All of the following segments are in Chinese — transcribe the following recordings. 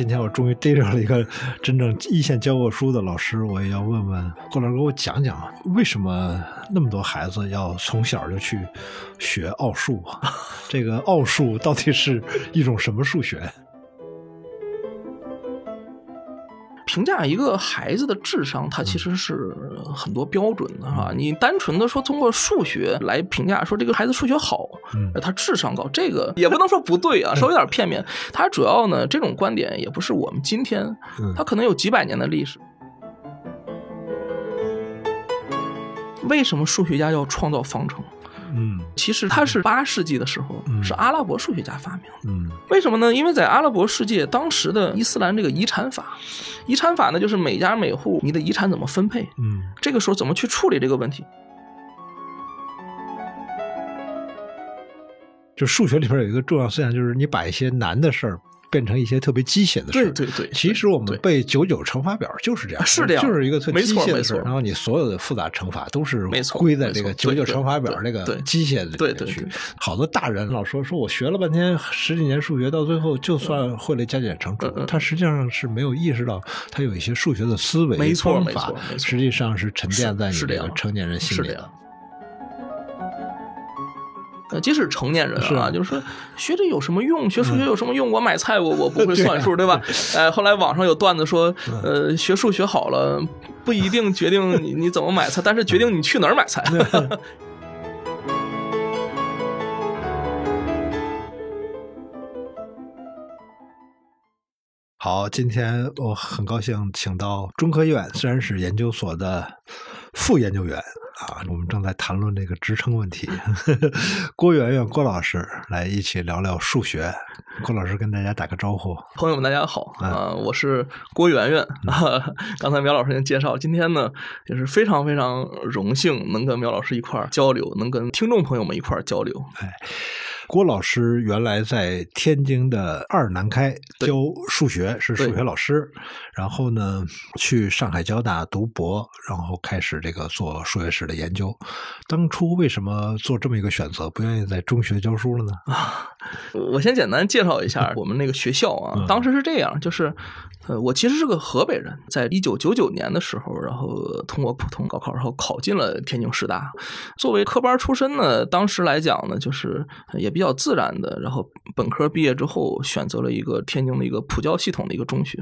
今天我终于逮着了一个真正一线教过书的老师，我也要问问郭老师，给我讲讲为什么那么多孩子要从小就去学奥数？这个奥数到底是一种什么数学？评价一个孩子的智商，它其实是很多标准的哈。你单纯的说通过数学来评价，说这个孩子数学好，他智商高，这个也不能说不对啊，稍微有点片面。他主要呢，这种观点也不是我们今天，他可能有几百年的历史。为什么数学家要创造方程？嗯，其实它是八世纪的时候，是阿拉伯数学家发明的。嗯，为什么呢？因为在阿拉伯世界，当时的伊斯兰这个遗产法，遗产法呢，就是每家每户你的遗产怎么分配，嗯，这个时候怎么去处理这个问题？就数学里边有一个重要思想，就是你把一些难的事儿。变成一些特别机械的事对对对，其实我们背九九乘法表就是这样，是这样，就是一个特机械的事然后你所有的复杂乘法都是没错归在这个九九乘法表那个机械的里面去。好多大人老说说我学了半天十几年数学，到最后就算会了加减乘除，他实际上是没有意识到他有一些数学的思维方法，实际上是沉淀在你这个成年人心里的。呃，即使成年人啊，就是说学这有什么用？学数学有什么用？我买菜，我我不会算数，对吧？哎，后来网上有段子说，呃，学数学好了不一定决定你你怎么买菜，但是决定你去哪儿买菜。好，今天我很高兴请到中科院自然史研究所的副研究员。啊，我们正在谈论这个职称问题，郭媛媛郭老师来一起聊聊数学。郭老师跟大家打个招呼，朋友们大家好啊，我是郭媛媛。刚才苗老师已经介绍，今天呢也是非常非常荣幸能跟苗老师一块儿交流，能跟听众朋友们一块儿交流。哎。郭老师原来在天津的二南开教数学，是数学老师。然后呢，去上海交大读博，然后开始这个做数学史的研究。当初为什么做这么一个选择，不愿意在中学教书了呢？啊，我先简单介绍一下我们那个学校啊。当时是这样，就是。呃，我其实是个河北人，在一九九九年的时候，然后通过普通高考，然后考进了天津师大。作为科班出身呢，当时来讲呢，就是也比较自然的，然后本科毕业之后选择了一个天津的一个普教系统的一个中学。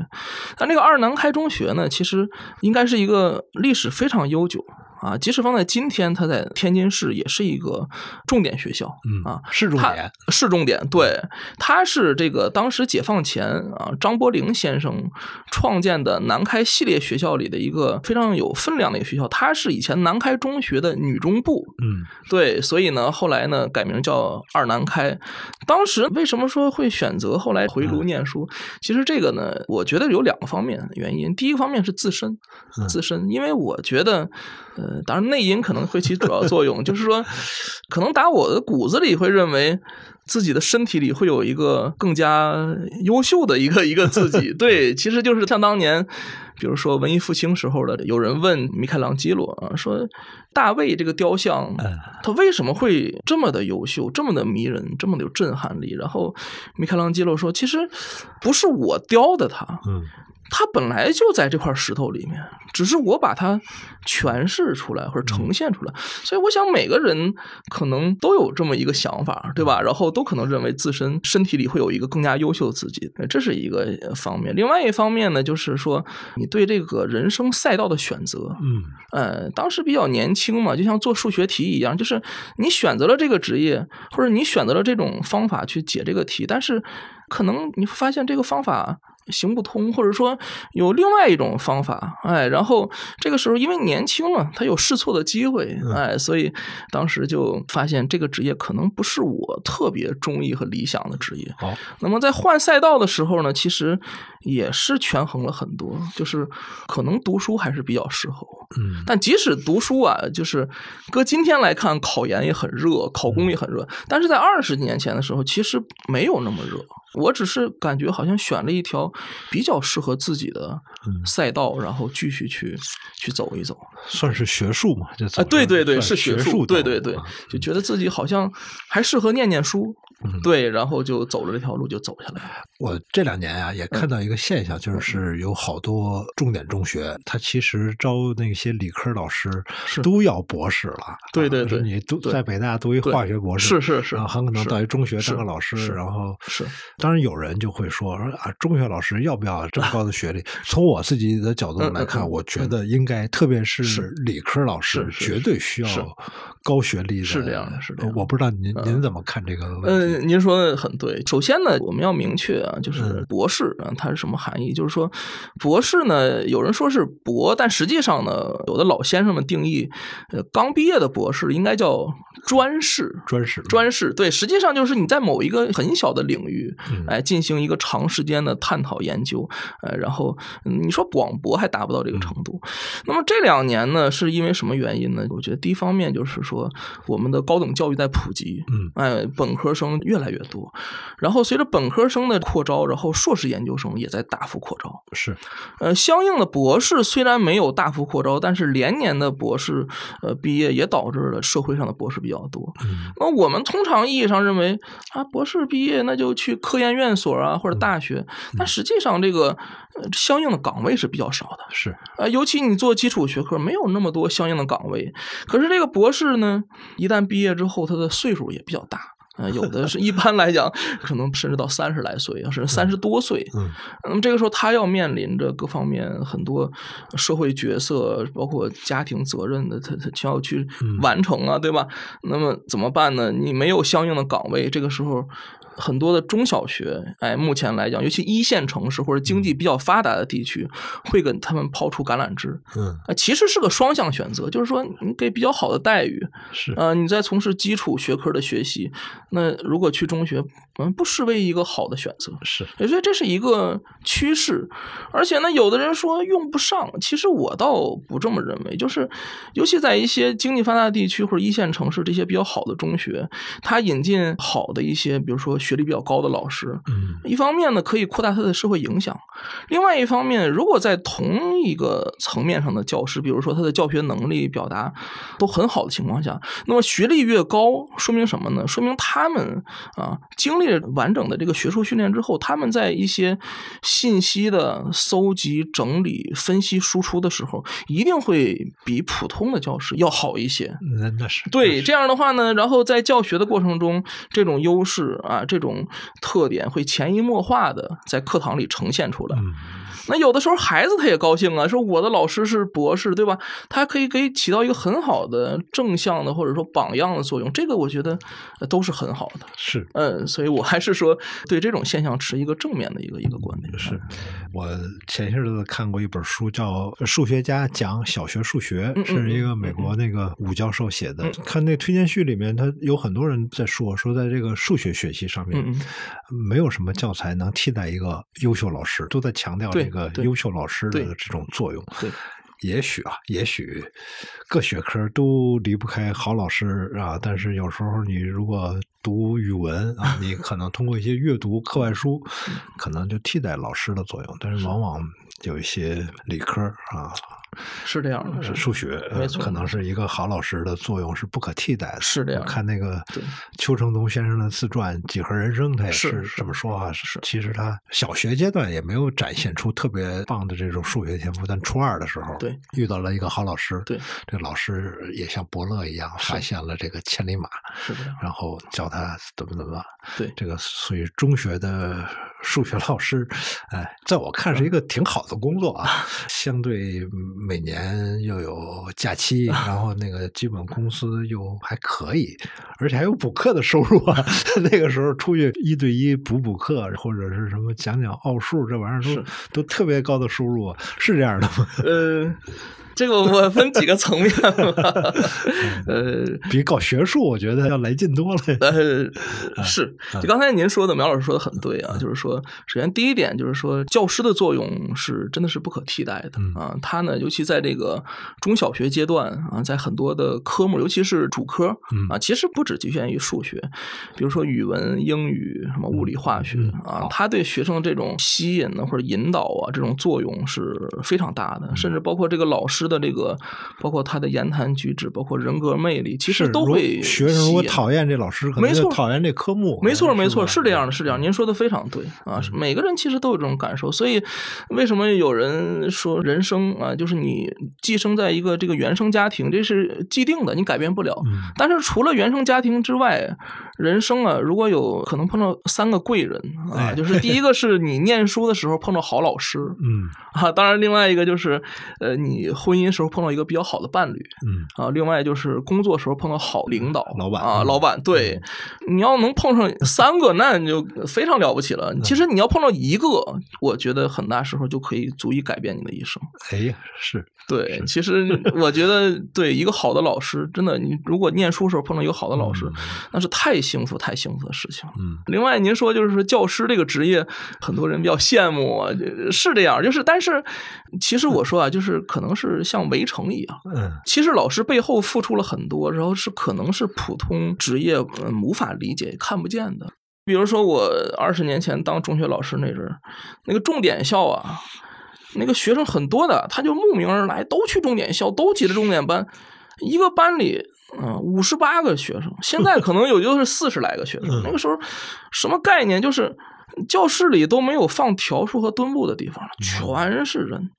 但那个二南开中学呢，其实应该是一个历史非常悠久。啊，即使放在今天，它在天津市也是一个重点学校。嗯啊，市重点，市重点。对，它是这个当时解放前啊，张伯苓先生创建的南开系列学校里的一个非常有分量的一个学校。它是以前南开中学的女中部。嗯，对，所以呢，后来呢改名叫二南开。当时为什么说会选择后来回炉念书？其实这个呢，我觉得有两个方面原因。第一个方面是自身，自身，因为我觉得。呃，当然内因可能会起主要作用，就是说，可能打我的骨子里会认为自己的身体里会有一个更加优秀的一个一个自己。对，其实就是像当年，比如说文艺复兴时候的，有人问米开朗基罗啊，说大卫这个雕像，他为什么会这么的优秀，这么的迷人，这么的有震撼力？然后米开朗基罗说，其实不是我雕的他，嗯。它本来就在这块石头里面，只是我把它诠释出来或者呈现出来。所以我想每个人可能都有这么一个想法，对吧？然后都可能认为自身身体里会有一个更加优秀的自己，这是一个方面。另外一方面呢，就是说你对这个人生赛道的选择，嗯，呃，当时比较年轻嘛，就像做数学题一样，就是你选择了这个职业，或者你选择了这种方法去解这个题，但是可能你会发现这个方法。行不通，或者说有另外一种方法，哎，然后这个时候因为年轻嘛，他有试错的机会，哎，所以当时就发现这个职业可能不是我特别中意和理想的职业。好，那么在换赛道的时候呢，其实也是权衡了很多，就是可能读书还是比较适合。嗯，但即使读书啊，就是搁今天来看，考研也很热，考公也很热，但是在二十年前的时候，其实没有那么热。我只是感觉好像选了一条比较适合自己的赛道，然后继续去去走一走，算是学术嘛？对对对，是学术，对对对，就觉得自己好像还适合念念书对，然后就走了这条路，就走下来了。我这两年啊，也看到一个现象，就是有好多重点中学，他其实招那些理科老师都要博士了。对对对，你读在北大读一化学博士，是是是，然后很可能到一中学当个老师，然后是。当然有人就会说啊，中学老师要不要这么高的学历？从我自己的角度来看，我觉得应该，特别是理科老师，绝对需要高学历的。是这样的，是这样。我不知道您您怎么看这个问题？嗯，您说的很对。首先呢，我们要明确啊，就是博士啊，它是什么含义？就是说，博士呢，有人说是博，但实际上呢，有的老先生们定义，呃，刚毕业的博士应该叫专士。专士，专士。对，实际上就是你在某一个很小的领域，哎，进行一个长时间的探讨研究，呃，然后你说广博还达不到这个程度。那么这两年呢，是因为什么原因呢？我觉得第一方面就是说，我们的高等教育在普及，嗯，哎，本科生越来越多，然后随着本科生的扩招，然后硕士研究生也在大幅扩招。是，呃，相应的博士虽然没有大幅扩招，但是连年的博士呃毕业也导致了社会上的博士比较多。嗯，那我们通常意义上认为啊，博士毕业那就去科研院所啊或者大学，但实际上这个相应的岗位是比较少的。是，呃，尤其你做基础学科，没有那么多相应的岗位。可是这个博士呢，一旦毕业之后，他的岁数也比较大。呃，有的是一般来讲，可能甚至到三十来岁，甚至三十多岁。嗯，那么这个时候他要面临着各方面很多社会角色，包括家庭责任的，他他需要去完成啊，对吧？那么怎么办呢？你没有相应的岗位，这个时候。很多的中小学，哎，目前来讲，尤其一线城市或者经济比较发达的地区，会给他们抛出橄榄枝。嗯，啊，其实是个双向选择，就是说你给比较好的待遇，是。呃，你在从事基础学科的学习，那如果去中学，嗯，不失为一个好的选择。是，所以这是一个趋势。而且呢，有的人说用不上，其实我倒不这么认为。就是，尤其在一些经济发达地区或者一线城市，这些比较好的中学，他引进好的一些，比如说。学历比较高的老师，嗯，一方面呢可以扩大他的社会影响，另外一方面，如果在同一个层面上的教师，比如说他的教学能力、表达都很好的情况下，那么学历越高，说明什么呢？说明他们啊经历了完整的这个学术训练之后，他们在一些信息的搜集、整理、分析、输出的时候，一定会比普通的教师要好一些。那那是对这样的话呢，然后在教学的过程中，这种优势啊，这。这种特点会潜移默化的在课堂里呈现出来。那有的时候孩子他也高兴啊，说我的老师是博士，对吧？他可以给起到一个很好的正向的或者说榜样的作用，这个我觉得都是很好的。是，嗯，所以我还是说对这种现象持一个正面的一个一个观点。是我前些日子看过一本书，叫《数学家讲小学数学》，是一个美国那个武教授写的。看那推荐序里面，他有很多人在说，说在这个数学学习上面，没有什么教材能替代一个优秀老师，都在强调这个。优秀老师的这种作用，对，也许啊，也许各学科都离不开好老师啊。但是有时候你如果读语文啊，你可能通过一些阅读课外书，可能就替代老师的作用。但是往往有一些理科啊。是这样的，是数学，没错，可能是一个好老师的作用是不可替代的。是这样，看那个邱成东先生的自传《几何人生》，他也是这么说啊。是，其实他小学阶段也没有展现出特别棒的这种数学天赋，但初二的时候，对，遇到了一个好老师，对，这个老师也像伯乐一样发现了这个千里马，是的，然后教他怎么怎么，对，这个属于中学的数学老师，哎，在我看是一个挺好的工作啊，相对每年。又有假期，然后那个基本工资又还可以，而且还有补课的收入啊。那个时候出去一对一补补课，或者是什么讲讲奥数，这玩意儿都都特别高的收入，是这样的吗？呃。这个我分几个层面吧，呃，比搞学术我觉得要来劲多了。呃，是，就刚才您说的，苗老师说的很对啊，就是说。说，首先第一点就是说，教师的作用是真的是不可替代的啊。他呢，尤其在这个中小学阶段啊，在很多的科目，尤其是主科啊，其实不只局限于数学，比如说语文、英语、什么物理、化学啊，他对学生这种吸引呢或者引导啊，这种作用是非常大的。甚至包括这个老师的这个，包括他的言谈举止，包括人格魅力，其实都会学生如果讨厌这老师，可能就讨厌这科目。没错，没错，是这样的，是这样。您说的非常对啊，每个人其实都有这种感受。所以，为什么有人说人生啊，就是你寄生在一个这个原生家庭，这是既定的，你改变不了。但是除了原生家庭之外，人生啊，如果有可能碰到三个贵人啊，就是第一个是你念书的时候碰到好老师，嗯。啊，当然另外一个就是呃，你婚姻时候碰到一个比较好的伴侣，嗯。啊，另外就是工作时候碰到好领导，老板。啊，老板对，你要能碰上三个，那你就非常了不起了。其实你要碰到一个，我觉得很大时候就可以足以改变你的一生。哎呀，是对，其实我觉得对一个好的老师，真的，你如果念书时候碰到一个好的老师，那是太幸福、太幸福的事情。嗯，另外您说就是说教师这个职业，很多人比较羡慕啊，是这样，就是但是其实我说啊，就是可能是像围城一样，嗯，其实老师背后付出了很多，然后是可能是普通职业嗯无法理解、看不见的。比如说我二十年前当中学老师那阵儿，那个重点校啊，那个学生很多的，他就慕名而来，都去重点校，都挤着重点班，一个班里。嗯，五十八个学生，现在可能有就是四十来个学生。那个时候什么概念？就是教室里都没有放条数和墩布的地方了，全是人。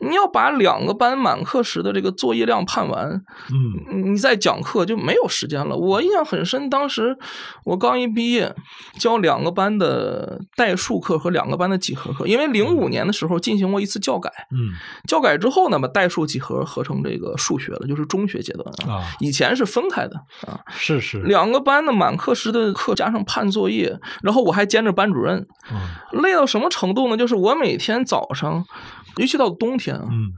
你要把两个班满课时的这个作业量判完，嗯，你再讲课就没有时间了。我印象很深，当时我刚一毕业，教两个班的代数课和两个班的几何课，因为零五年的时候进行过一次教改，嗯，教改之后呢，把代数几何合成这个数学了，就是中学阶段啊，以前是分开的啊，是是，两个班的满课时的课加上判作业，然后我还兼着班主任，嗯，累到什么程度呢？就是我每天早上，尤其到冬天啊，嗯，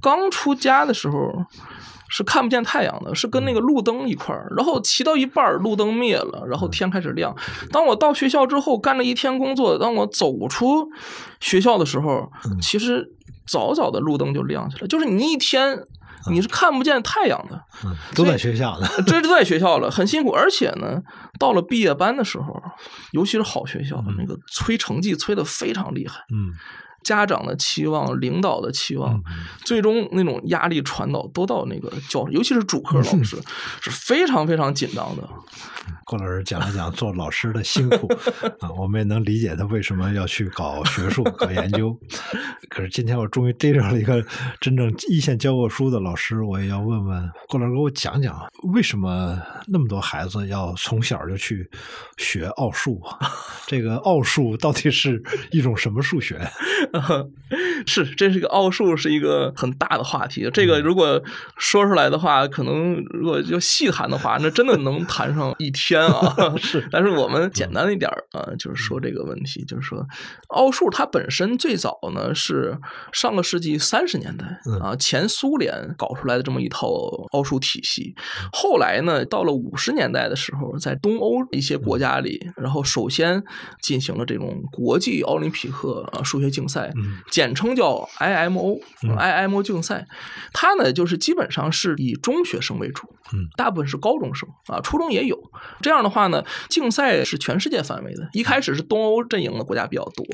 刚出家的时候是看不见太阳的，是跟那个路灯一块儿，然后骑到一半儿路灯灭了，然后天开始亮。当我到学校之后干了一天工作，当我走出学校的时候，其实早早的路灯就亮起来，就是你一天你是看不见太阳的，嗯，都在学校呢，这都在学校了，很辛苦。而且呢，到了毕业班的时候，尤其是好学校，那个催成绩催得非常厉害，嗯。家长的期望、领导的期望，最终那种压力传导都到那个教，尤其是主科老师是非常非常紧张的。郭老师讲了讲做老师的辛苦 啊，我们也能理解他为什么要去搞学术、搞研究。可是今天我终于逮着了一个真正一线教过书的老师，我也要问问郭老师，给我讲讲为什么那么多孩子要从小就去学奥数？这个奥数到底是一种什么数学？是，这是个奥数，是一个很大的话题。这个如果说出来的话，可能如果就细谈的话，那真的能谈上一天啊。是，但是我们简单一点啊，就是说这个问题，就是说奥数它本身最早呢是上个世纪三十年代啊，前苏联搞出来的这么一套奥数体系。后来呢，到了五十年代的时候，在东欧一些国家里，然后首先进行了这种国际奥林匹克啊数学竞赛，简称叫 IMO，IMO 竞赛。它呢，就是基本上是以中学生为主，大部分是高中生啊，初中也有。这样的话呢，竞赛是全世界范围的。一开始是东欧阵营的国家比较多，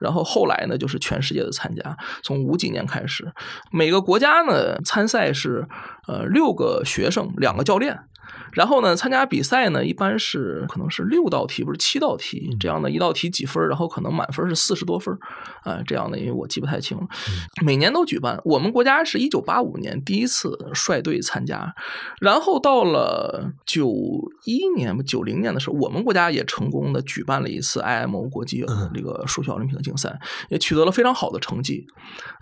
然后后来呢，就是全世界的参加。从五几年开始，每个国家呢参赛是呃六个学生，两个教练。然后呢，参加比赛呢，一般是可能是六道题，不是七道题这样的，一道题几分，然后可能满分是四十多分，啊，这样的，因为我记不太清了。每年都举办，我们国家是一九八五年第一次率队参加，然后到了九一年、九零年的时候，我们国家也成功的举办了一次 IMO 国际这个数学奥林匹克竞赛，也取得了非常好的成绩。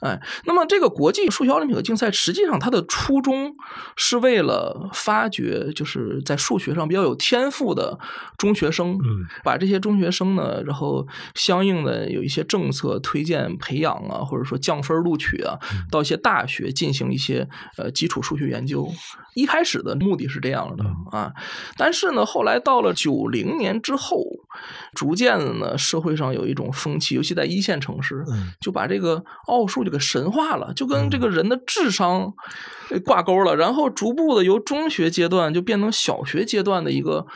哎，那么这个国际数学奥林匹克竞赛，实际上它的初衷是为了发掘，就是在数学上比较有天赋的中学生，嗯，把这些中学生呢，然后相应的有一些政策推荐培养啊，或者说降分录取啊，到一些大学进行一些呃基础数学研究，一开始的目的是这样的啊，但是呢，后来到了九零年之后，逐渐的呢，社会上有一种风气，尤其在一线城市，就把这个奥数就给神化了，就跟这个人的智商挂钩了，然后逐步的由中学阶段就变成小学阶段的一个。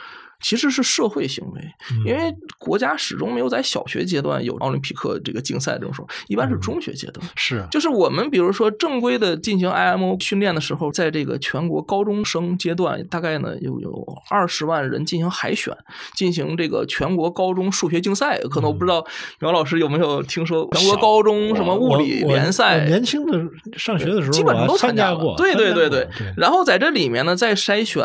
其实是社会行为，因为国家始终没有在小学阶段有奥林匹克这个竞赛这种说，一般是中学阶段。是，就是我们比如说正规的进行 IMO 训练的时候，在这个全国高中生阶段，大概呢有有二十万人进行海选，进行这个全国高中数学竞赛。可能我不知道苗老师有没有听说全国高中什么物理联赛？年轻的上学的时候，基本上都参加过。对对对对。然后在这里面呢，再筛选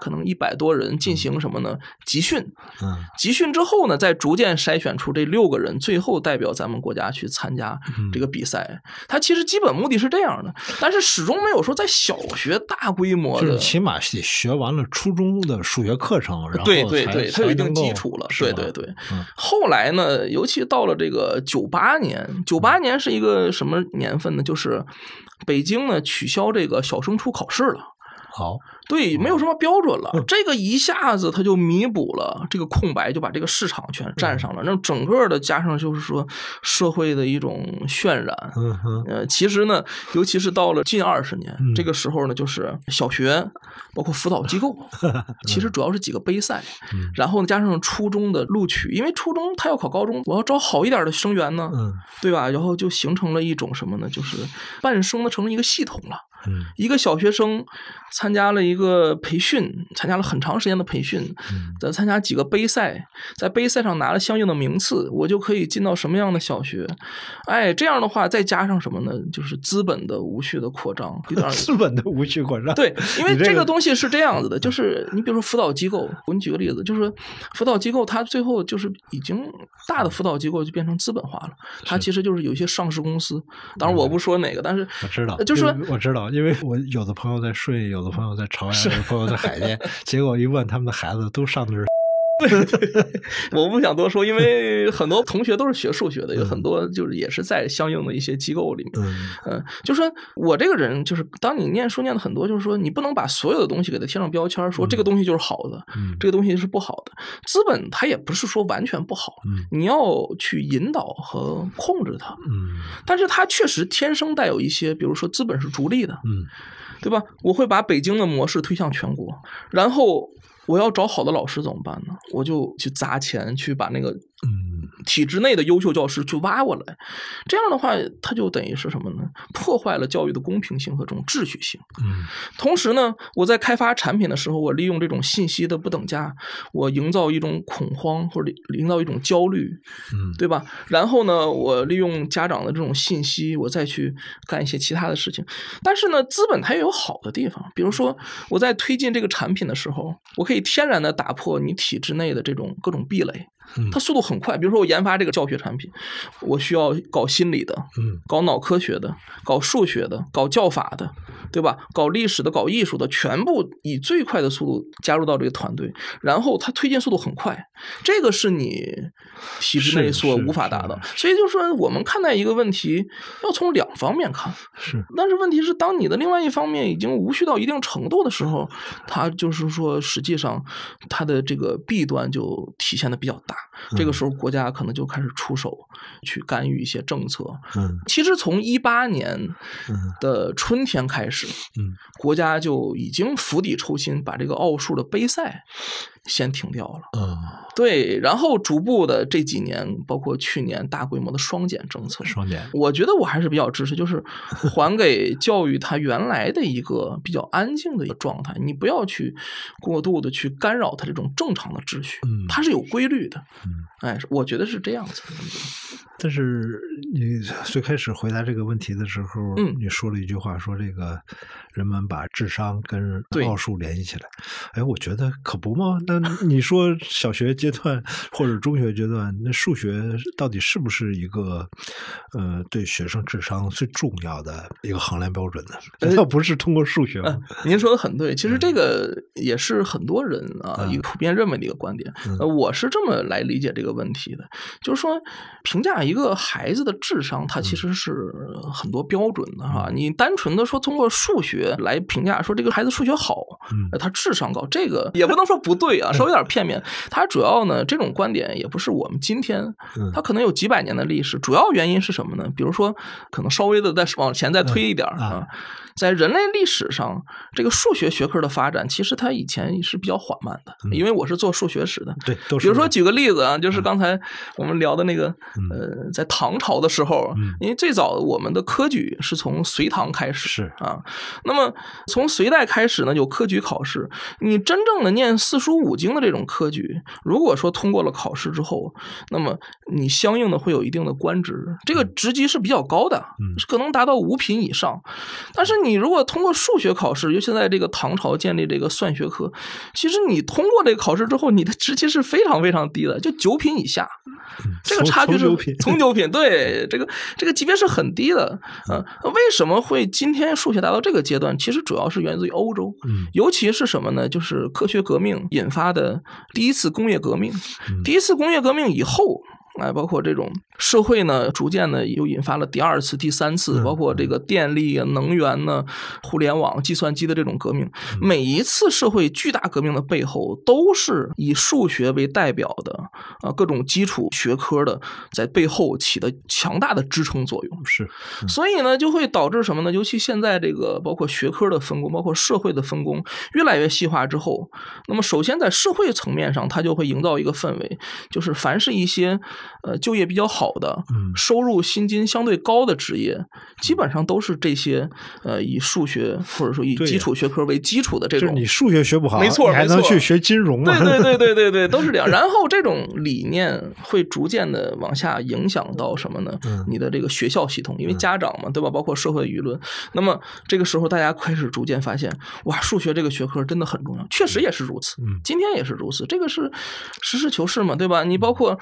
可能一百多人进行什么呢？集训，嗯，集训之后呢，再逐渐筛选出这六个人，最后代表咱们国家去参加这个比赛。他其实基本目的是这样的，但是始终没有说在小学大规模的，起码得学完了初中的数学课程，然后对对对，他有一定基础了。对对对，后来呢，尤其到了这个九八年，九八年是一个什么年份呢？就是北京呢取消这个小升初考试了。好。对，没有什么标准了，这个一下子他就弥补了这个空白，就把这个市场全占上了。那整个的加上就是说社会的一种渲染。呃，其实呢，尤其是到了近二十年这个时候呢，就是小学包括辅导机构，其实主要是几个杯赛，然后呢加上初中的录取，因为初中他要考高中，我要招好一点的生源呢，对吧？然后就形成了一种什么呢？就是半生的成了一个系统了。一个小学生参加了一个培训，参加了很长时间的培训，再参加几个杯赛，在杯赛上拿了相应的名次，我就可以进到什么样的小学？哎，这样的话再加上什么呢？就是资本的无序的扩张，资本的无序扩张。对，因为这个东西是这样子的，就是你比如说辅导机构，我给你举个例子，就是辅导机构它最后就是已经大的辅导机构就变成资本化了，它其实就是有一些上市公司，当然我不说哪个，但是我知道，就是我知道。因为我有的朋友在顺义，有的朋友在朝阳，有的朋友在海淀，结果一问，他们的孩子都上的是。对，我不想多说，因为很多同学都是学数学的，有很多就是也是在相应的一些机构里面。嗯，就说我这个人，就是当你念书念的很多，就是说你不能把所有的东西给它贴上标签，说这个东西就是好的，这个东西是不好的。资本它也不是说完全不好，你要去引导和控制它。嗯，但是它确实天生带有一些，比如说资本是逐利的。嗯。对吧？我会把北京的模式推向全国，然后我要找好的老师怎么办呢？我就去砸钱去把那个。嗯，体制内的优秀教师去挖过来，这样的话，他就等于是什么呢？破坏了教育的公平性和这种秩序性。嗯，同时呢，我在开发产品的时候，我利用这种信息的不等价，我营造一种恐慌或者营造一种焦虑，嗯，对吧？然后呢，我利用家长的这种信息，我再去干一些其他的事情。但是呢，资本它也有好的地方，比如说我在推进这个产品的时候，我可以天然的打破你体制内的这种各种壁垒。它速度很快，比如说我研发这个教学产品，我需要搞心理的，嗯，搞脑科学的，搞数学的，搞教法的，对吧？搞历史的，搞艺术的，全部以最快的速度加入到这个团队，然后他推进速度很快，这个是你体制内所无法达到。所以就说我们看待一个问题要从两方面看，是。但是问题是，当你的另外一方面已经无序到一定程度的时候，它就是说实际上它的这个弊端就体现的比较大。这个时候，国家可能就开始出手去干预一些政策。嗯，其实从一八年的春天开始，嗯，国家就已经釜底抽薪，把这个奥数的杯赛。先停掉了，嗯，对，然后逐步的这几年，包括去年大规模的双减政策，双减，我觉得我还是比较支持，就是还给教育它原来的一个比较安静的一个状态，你不要去过度的去干扰它这种正常的秩序，嗯，它是有规律的，嗯，哎，我觉得是这样子。但是你最开始回答这个问题的时候，嗯，你说了一句话，说这个人们把智商跟奥数联系起来，哎，我觉得可不吗？那那你说小学阶段或者中学阶段，那数学到底是不是一个呃对学生智商最重要的一个衡量标准呢？难道不是通过数学吗？您说的很对，其实这个也是很多人啊一个普遍认为的一个观点。呃，我是这么来理解这个问题的，就是说评价一个孩子的智商，它其实是很多标准的哈。你单纯的说通过数学来评价，说这个孩子数学好，他智商高，这个也不能说不对啊，稍微有点片面。它主要呢，这种观点也不是我们今天，它可能有几百年的历史。主要原因是什么呢？比如说，可能稍微的再往前再推一点啊，在人类历史上，这个数学学科的发展，其实它以前是比较缓慢的。因为我是做数学史的，对，比如说举个例子啊，就是刚才我们聊的那个，呃，在唐朝的时候，因为最早我们的科举是从隋唐开始，是啊，那么从隋代开始呢，有科举考试，你真正的念四书五经的这种科举，如果说通过了考试之后，那么你相应的会有一定的官职，这个职级是比较高的，是可能达到五品以上。但是你如果通过数学考试，尤其在这个唐朝建立这个算学科，其实你通过这个考试之后，你的职级是非常非常低的，就九品以下，这个差距是从九品，对这个这个级别是很低的。嗯，为什么会今天数学达到这个阶段？其实主要是源自于欧洲，尤其是什么呢？就是科学革命引发的第一次工业革命，第一次工业革命以后。哎，包括这种社会呢，逐渐的又引发了第二次、第三次，包括这个电力、能源呢、互联网、计算机的这种革命。每一次社会巨大革命的背后，都是以数学为代表的啊，各种基础学科的在背后起的强大的支撑作用。是，所以呢，就会导致什么呢？尤其现在这个包括学科的分工，包括社会的分工越来越细化之后，那么首先在社会层面上，它就会营造一个氛围，就是凡是一些。呃，就业比较好的，收入薪金相对高的职业，基本上都是这些呃以数学或者说以基础学科为基础的这种。你数学学不好，没错，你还能去学金融？对对对 对对对，都是这样。然后这种理念会逐渐的往下影响到什么呢？你的这个学校系统，因为家长嘛，对吧？包括社会舆论。那么这个时候，大家开始逐渐发现，哇，数学这个学科真的很重要，确实也是如此。今天也是如此，这个是实事求是嘛，对吧？你包括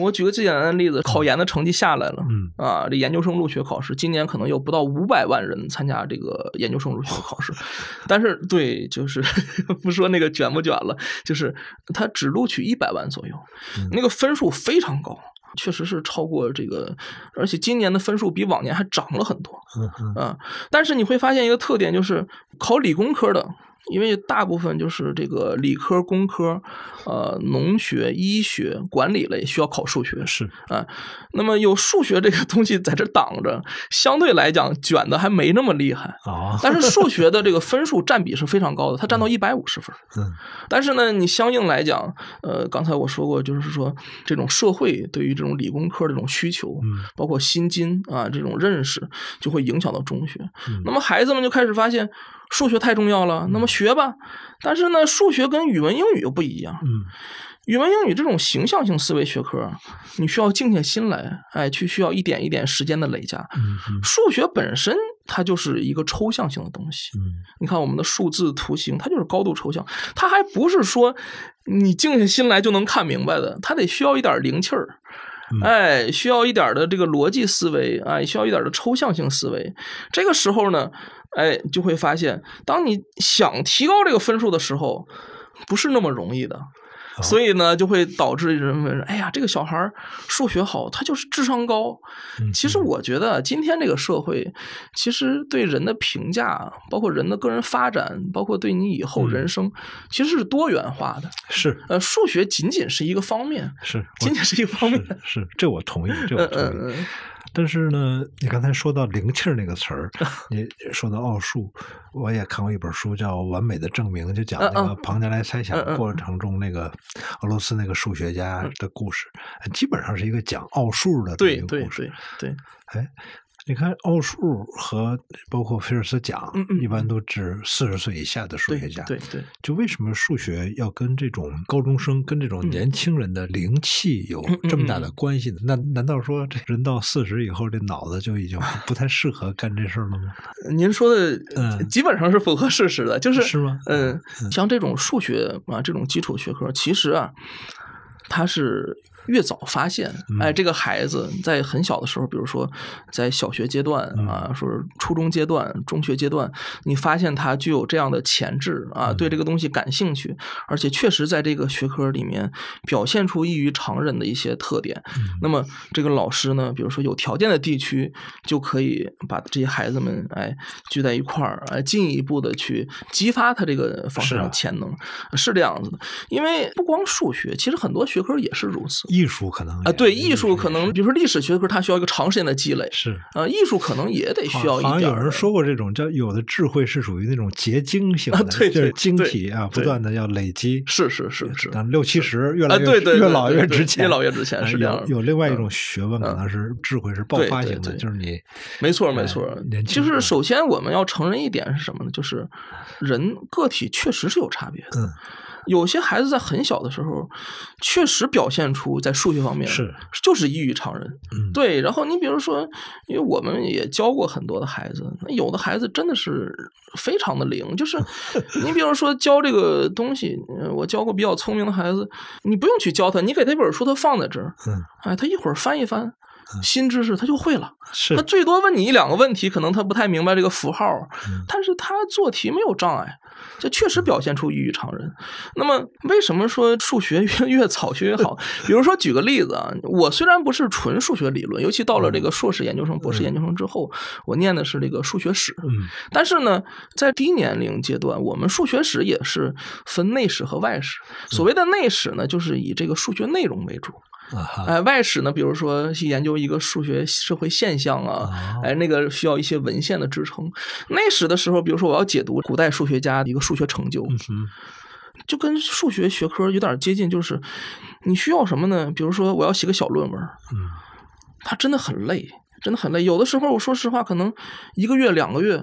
我。举个最简单的例子，考研的成绩下来了，嗯。啊，这研究生入学考试，今年可能有不到五百万人参加这个研究生入学考试，但是对，就是 不说那个卷不卷了，就是他只录取一百万左右，那个分数非常高，确实是超过这个，而且今年的分数比往年还涨了很多，嗯，但是你会发现一个特点，就是考理工科的。因为大部分就是这个理科、工科，呃，农学、医学、管理类需要考数学，是啊。那么有数学这个东西在这挡着，相对来讲卷的还没那么厉害啊。但是数学的这个分数占比是非常高的，它占到一百五十分。嗯。但是呢，你相应来讲，呃，刚才我说过，就是说这种社会对于这种理工科这种需求，嗯，包括薪金啊这种认识，就会影响到中学。那么孩子们就开始发现。数学太重要了，那么学吧。但是呢，数学跟语文、英语又不一样。嗯，语文、英语这种形象性思维学科，你需要静下心来，哎，去需要一点一点时间的累加。嗯数学本身它就是一个抽象性的东西。嗯，你看我们的数字图形，它就是高度抽象，它还不是说你静下心来就能看明白的，它得需要一点灵气儿。哎，需要一点的这个逻辑思维，哎，需要一点的抽象性思维。这个时候呢，哎，就会发现，当你想提高这个分数的时候，不是那么容易的。所以呢，就会导致人们，哎呀，这个小孩数学好，他就是智商高。其实我觉得，今天这个社会，其实对人的评价，包括人的个人发展，包括对你以后人生，其实是多元化的。是，呃，数学仅仅是一个方面，是，仅仅是一个方面。是，这我同意，这我同意。但是呢，你刚才说到“灵气儿”那个词儿，你说到奥数，我也看过一本书叫《完美的证明》，就讲那个庞加莱猜想过程中那个俄罗斯那个数学家的故事，基本上是一个讲奥数的对对对对。哎，你看奥数和包括菲尔斯奖，嗯嗯一般都指四十岁以下的数学家。对对，就为什么数学要跟这种高中生、跟这种年轻人的灵气有这么大的嗯关系呢？那难道说这人到四十以后，这脑子就已经不太适合干这事儿了吗？您说的嗯基本上是符合事实的，就是是吗嗯，像这种数学啊，这种基础学科，其实啊，它是越早发现，哎，这个孩子在很小的时候，比如说在小学阶段啊，说是初中阶段、中学阶段，你发现他具有这样的潜质啊，对这个东西感兴趣，而且确实在这个学科里面表现出异于常人的一些特点。那么这个老师呢，比如说有条件的地区，就可以把这些孩子们哎聚在一块儿，哎进一步的去激发他这个方是啊向的潜能，是这样子的。因为不光数学，其实很多学科也是如此。艺术可能啊，对，艺术可能，比如说历史学科，它需要一个长时间的积累，是。啊，艺术可能也得需要一好像点有人说过，这种叫有的智慧是属于那种结晶型的，啊 对就是晶体啊，不断的要累积。是是是是，但六七十越来啊，越对对，越老越值钱，越老越值钱呃是这样。有有另外一嗯。种学问，可嗯能是智慧是爆发型的，就是你没错，没哎错，就是首先我们要承认一点是什么呢？就是人个体确实是有差别的。嗯，有些孩子在很小的时候，确实表现出在数学方面是就是异于常人。嗯对，然后你比如说，因为我们也教过很多的孩子，那有的孩子真的是非常的灵，就是你比如说教这个东西，呃我教过比较聪明的孩子，你不用去教他，你给他一本书，他放在这儿，嗯，哎，他一会儿翻一翻。新知识他就会了，是他最多问你一两个问题，可能他不太明白这个符号，嗯但是他做题没有障碍，这确实表现出异于常人。那么为什么说数学越越早学越好？比如说举个例子啊，我虽然不是纯数学理论，尤其到了这个硕士研究生、博士研究生之后，我念的是这个数学史，嗯但是呢，在低年龄阶段，我们数学史也是分内史和外史。所谓的内史呢，就是以这个数学内容为主。哎，外史呢，比如说去研究一个数学社会现象啊，哦哎，那个需要一些文献的支撑。内史的时候，比如说我要解读古代数学家的一个数学成就，嗯就跟数学学科有点接近，就是你需要什么呢？比如说我要写个小论文，嗯它真的很累，真的很累。有的时候，我说实话，可能一个月、两个月，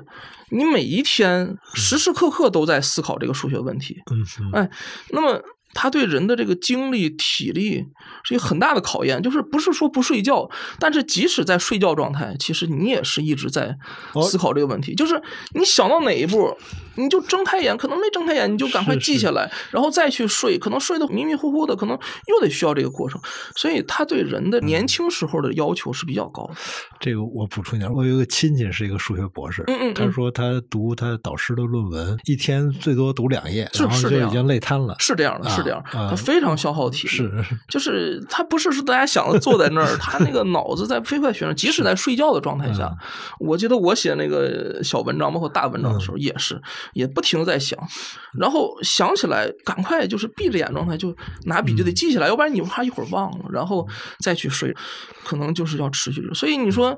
你每一天时时刻刻都在思考这个数学问题。嗯嗯哎，那么它对人的这个精力、体力是一个很大的考验。就是不是说不睡觉，但是即使在睡觉状态，其实你也是一直在哦思考这个问题。就是你想到哪一步，你就睁开眼，可能没睁开眼，你就赶快是是记下来，然后再去睡。可能睡得迷迷糊糊的，可能又得需要这个过程。所以他对人的年轻时候的要求是比较高的。这个我补充一点，我有一个亲戚是一个数学博士，嗯嗯嗯他说他读他导师的论文，一天最多读两页，然后就已经累瘫了。是这样的，是这样，啊他非常消耗体力。是。就是他不是说大家想的坐在那儿，他那个脑子在飞快旋转，即使在睡觉的状态下，我记得我写那个小文章，包括大文章的时候，也是也不停的在想，然后想起来赶快就是闭着眼状态就拿笔就得记下来，要不然你怕一会儿忘了，然后再去睡，可能就是要持续着。所以你说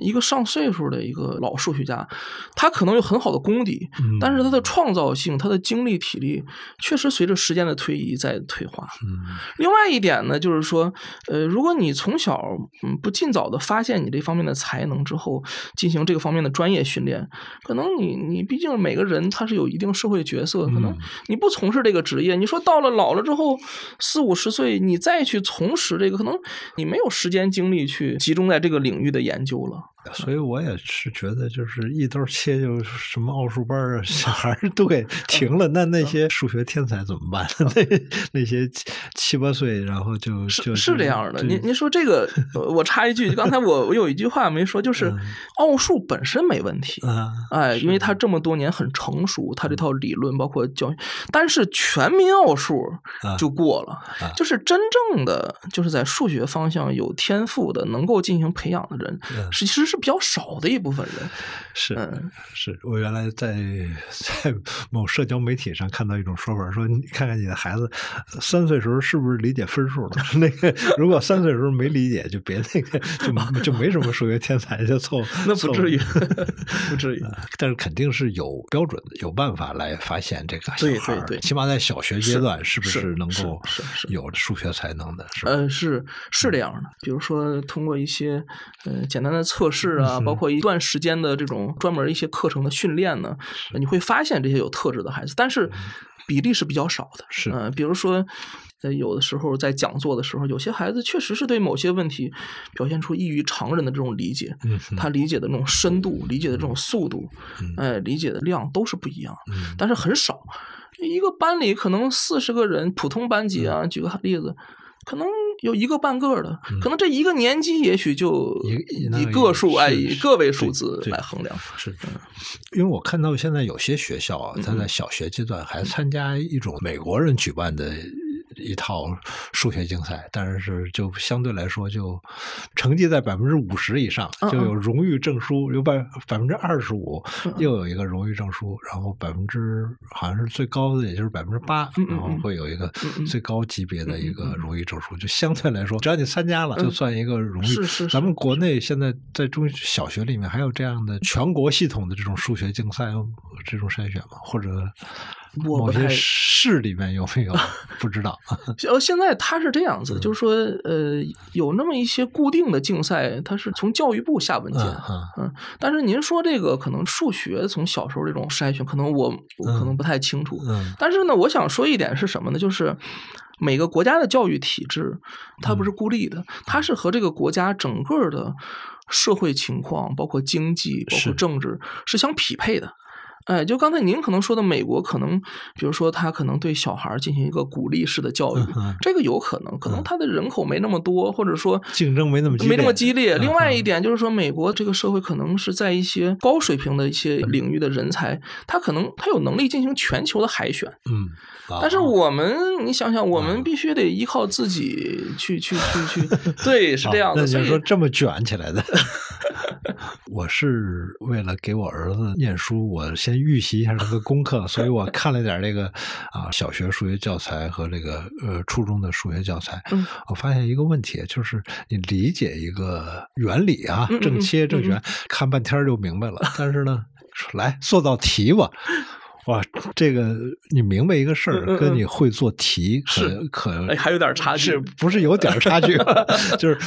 一个上岁数的一个老数学家，他可能有很好的功底，嗯。但是他的创造性、他的精力、体力，确实随着时间的推移在退化。嗯另外一点呢，就是说，呃，如果你从小嗯不尽早的发现你这方面的才能之后，进行这个方面的专业训练，可能你你毕竟每个人他是有一定社会角色，可能嗯你不从事这个职业，你说到了老了之后四五十岁，你再去从事这个，可能你没有时间精力去集中在这个领域的研究了。所以我也是觉得，就是一刀切，就什么奥数班啊，小孩儿都给停了。那那些数学天才怎么办？那那些七七八岁，然后就就是是这样的，您您说这个，呃我插一句，刚才我我有一句话没说，就是嗯奥数本身没问题，啊，哎，因为他这么多年很成熟，他这套理论包括教育，但是全民奥数啊就过了，啊就是真正的就是在数学方向有天赋的，能够进行培养的人，嗯是其实是比较少的一部分人。是嗯是，我原来在在某社交媒体上看到一种说法，说你看看你的孩子三岁时候是不是理解分数了？那个如果三岁时候没理解，就别那个就就没什么数学天才，就凑 那不至于，不至于。但是肯定是有标准的，有办法来发现这个小对孩儿，对对起码在小学阶段是不是是能够有数学才能的？呃，是是这样的，比如说通过一些呃简单的测试。试啊，包括一段时间的这种专门一些课程的训练呢，你会发现这些有特质的孩子，但是比例是比较少的。是，嗯，比如说。在有的时候，在讲座的时候，有些孩子确实是对某些问题表现出异于常人的这种理解，他理解的那种深度、理解的这种速度，哎，理解的量都是不一样，但是很少。一个班里可能四十个人，普通班级啊，举个例子，可能有一个半个的，可能这一个年级也许就以个数哎，以个位数字来衡量。是，因为我看到现在有些学校啊，他在小学阶段还参加一种美国人举办的。一套数学竞赛，但是就相对来说，就成绩在百分之五十以上，就有荣誉证书，有百百分之二十五，又有一个荣誉证书，然后百分之好像是最高的，也就是百分之八，然后会有一个最高级别的一个荣誉证书。就相对来说，只要你参加了，就算一个荣誉。是是。咱们国内现在在中小学里面还有这样的全国系统的这种数学竞赛这种筛选吗？或者？某些市里面有没有不知道？呃，现在它是这样子，就是说，呃，有那么一些固定的竞赛，它是从教育部下文件，嗯，但是您说这个可能数学从小时候这种筛选，可能我可能不太清楚，嗯，但是呢，我想说一点是什么呢？就是每个国家的教育体制，它不是孤立的，它是和这个国家整个的社会情况，包括经济，包括政治，是相匹配的。哎，就刚才您可能说的，美国可能，比如说他可能对小孩进行一个鼓励式的教育，这个有可能，可能他的人口没那么多，或者说竞争没那么没那么激烈。另外一点就是说，美国这个社会可能是在一些高水平的一些领域的人才，他可能他有能力进行全球的海选。嗯，但是我们，你想想，我们必须得依靠自己去去去去，对，是这样的。那你说这么卷起来的？我是为了给我儿子念书，我先预习一下他的功课，所以我看了点这个啊小学数学教材和这个呃初中的数学教材。我发现一个问题，就是你理解一个原理啊，正切正弦，看半天就明白了。但是呢，来做道题吧。哇，这个你明白一个事儿，跟你会做题可可还有点差距，不是有点差距，就是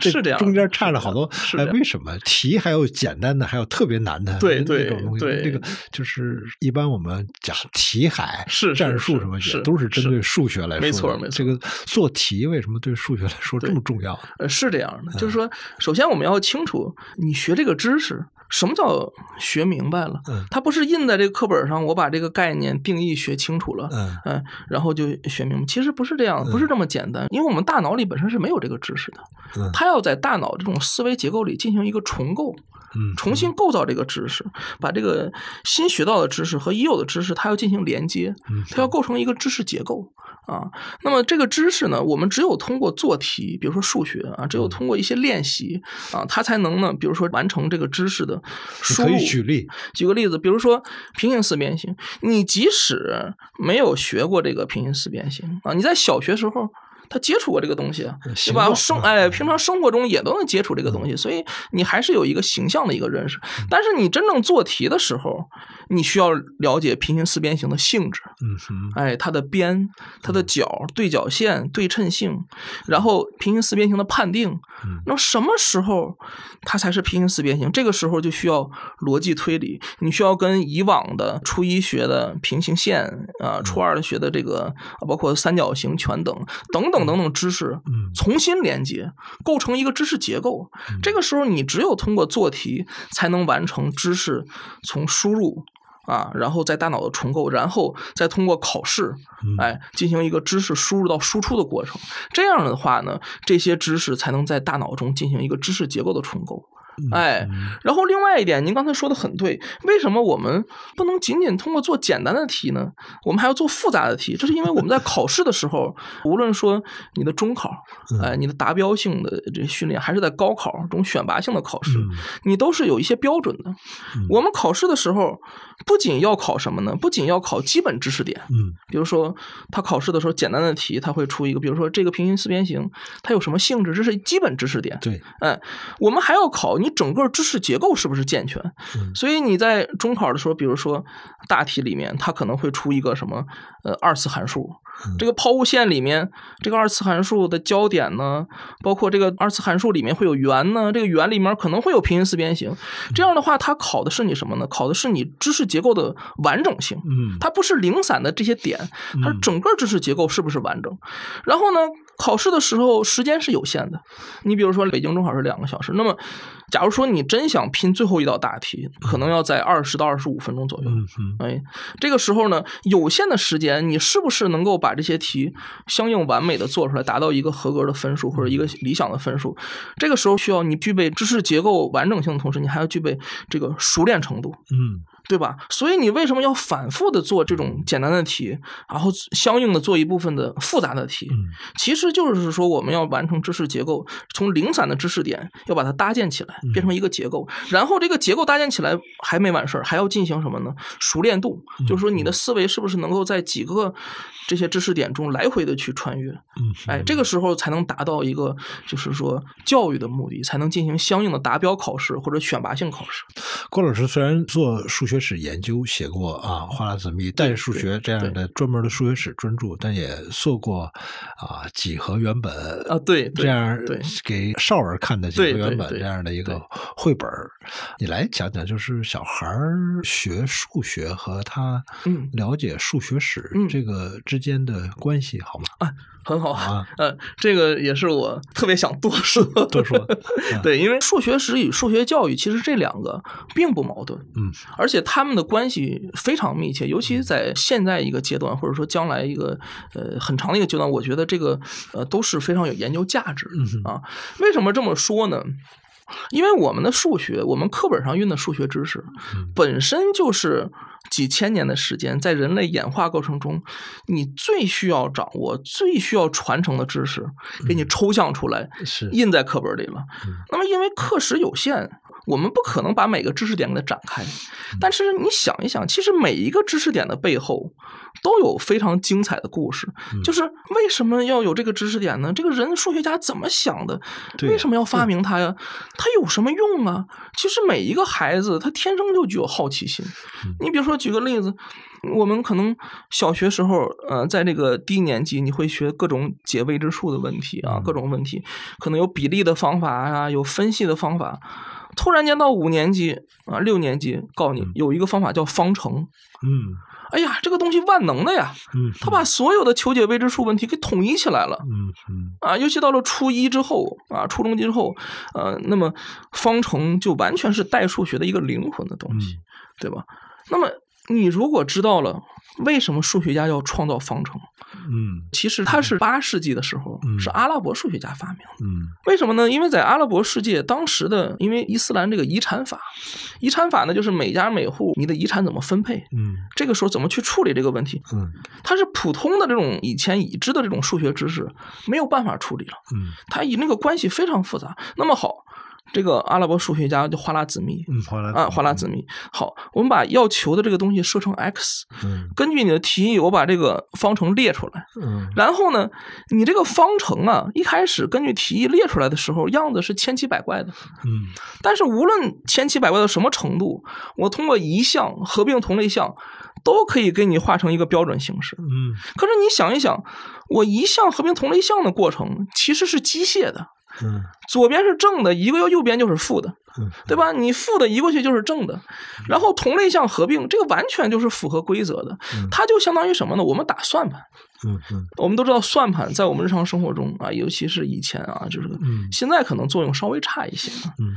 是这样，中间差了好多。哎，为什么题还有简单的，还有特别难的？对对对，这个就是一般我们讲题海是战术什么也都是针对数学来说，没错没错。这个做题为什么对数学来说这么重要？呃，是这样的，就是说，首先我们要清楚，你学这个知识。什么叫学明白了？嗯，它不是印在这个课本上，我把这个概念定义学清楚了，嗯嗯，然后就学明白。其实不是这样，不是这么简单，因为我们大脑里本身是没有这个知识的，嗯，它要在大脑这种思维结构里进行一个重构，嗯，重新构造这个知识，把这个新学到的知识和已有的知识，它要进行连接，嗯，它要构成一个知识结构。啊，那么这个知识呢，我们只有通过做题，比如说数学啊，只有通过一些练习啊，它才能呢，比如说完成这个知识的输入。可以举例，举个例子，比如说平行四边形，你即使没有学过这个平行四边形啊，你在小学时候。他接触过这个东西，对吧？生哎，平常生活中也都能接触这个东西，所以你还是有一个形象的一个认识。但是你真正做题的时候，你需要了解平行四边形的性质，嗯哼，哎，它的边、它的角、对角线、对称性，然后平行四边形的判定。那什么时候它才是平行四边形？这个时候就需要逻辑推理，你需要跟以往的初一学的平行线啊，初二的学的这个，包括三角形、全等等等。等等知识，重新连接，构成一个知识结构。这个时候，你只有通过做题，才能完成知识从输入啊，然后在大脑的重构，然后再通过考试，哎，进行一个知识输入到输出的过程。这样的话呢，这些知识才能在大脑中进行一个知识结构的重构。哎，然后另外一点，您刚才说的很对。为什么我们不能仅仅通过做简单的题呢？我们还要做复杂的题。这是因为我们在考试的时候，无论说你的中考，哎，你的达标性的这训练，还是在高考这种选拔性的考试，你都是有一些标准的。我们考试的时候，不仅要考什么呢？不仅要考基本知识点，嗯，比如说他考试的时候，简单的题他会出一个，比如说这个平行四边形它有什么性质，这是基本知识点。对，哎，我们还要考。你整个知识结构是不是健全。嗯所以你在中考的时候，比如说大题里面，它可能会出一个什么呃二次函数。嗯这个抛物线里面，这个二次函数的焦点呢，包括这个二次函数里面会有圆呢，这个圆里面可能会有平行四边形。这样的话，它考的是你什么呢？考的是你知识结构的完整性。嗯它不是零散的这些点，它是整个知识结构是不是完整？然后呢，考试的时候时间是有限的。你比如说北京中考是两个小时，那么假如说你真想拼最后一道大题，可能要在二十到二十五分钟左右。哎，这个时候呢，有限的时间，你是不是能够把这些题相应完美的做出来，达到一个合格的分数或者一个理想的分数？这个时候需要你具备知识结构完整性的同时，你还要具备这个熟练程度。嗯对吧？所以你为什么要反复的做这种简单的题，然后相应的做一部分的复杂的题？嗯其实就是说，我们要完成知识结构，从零散的知识点要把它搭建起来，变成一个结构。然后这个结构搭建起来还没完事儿，还要进行什么呢？熟练度，就是说你的思维是不是能够在几个这些知识点中来回的去穿越？嗯，哎，这个时候才能达到一个就是说教育的目的，才能进行相应的达标考试或者选拔性考试。郭老师虽然做数学史研究，写过啊《花剌子密》代数学这样的专门的数学史专著，但也做过啊几何原本啊对对这样对给少儿看的几何原本这样的一个绘本儿。你来讲讲，就是小孩儿学数学和他嗯。了解数学史嗯。这个之间的关系好吗？很好啊，呃，这个也是我特别想多说。多说。对，因为数学史与数学教育其实这两个并不矛盾，嗯，而且他们的关系非常密切，尤其在现在一个阶段，或者说将来一个呃很长的一个阶段，我觉得这个呃都是非常有研究价值嗯啊。为什么这么说呢？因为我们的数学，我们课本上运的数学知识，本身就是几千年的时间，在人类演化过程中，你最需要掌握、最需要传承的知识，给你抽象出来，是。印在课本里了。那么，因为课时有限，我们不可能把每个知识点给它展开。但是你想一想，其实每一个知识点的背后都有非常精彩的故事。就是为什么要有这个知识点呢？这个人数学家怎么想的？为什么要发明它呀？它有什么用啊？其实每一个孩子他天生就具有好奇心。你比如说，举个例子。我们可能小学时候，呃，在这个低年级，你会学各种解未知数的问题啊，各种问题，可能有比例的方法啊，有分析的方法。突然间到五年级啊，六年级，告诉你有一个方法叫方程。嗯哎呀，这个东西万能的呀，嗯，他把所有的求解未知数问题给统一起来了。嗯嗯啊，尤其到了初一之后啊，初中级之后，呃，那么方程就完全是代数学的一个灵魂的东西，对吧？那么你如果知道了为什么数学家要创造方程，嗯其实它是八世纪的时候嗯是阿拉伯数学家发明的。嗯为什么呢？因为在阿拉伯世界，当时的因为伊斯兰这个遗产法，遗产法呢就是每家每户你的遗产怎么分配，嗯这个时候怎么去处理这个问题，嗯它是普通的这种以前已知的这种数学知识没有办法处理了。嗯它以那个关系非常复杂。那么好，这个阿拉伯数学家就花剌子密嗯，花剌啊，花剌子密。好，我们把要求的这个东西设成 x，嗯根据你的提议，我把这个方程列出来。嗯然后呢，你这个方程啊，一开始根据提议列出来的时候，样子是千奇百怪的。嗯但是无论千奇百怪到什么程度，我通过一项合并同类项，都可以给你画成一个标准形式。嗯可是你想一想，我一项合并同类项的过程其实是机械的，嗯左边是正的，移过右边就是负的，嗯对吧？你负的移过去就是正的，然后同类项合并，这个完全就是符合规则的。它就相当于什么呢？我们打算盘，嗯嗯我们都知道算盘在我们日常生活中啊，尤其是以前啊，就是嗯现在可能作用稍微差一些啊。嗯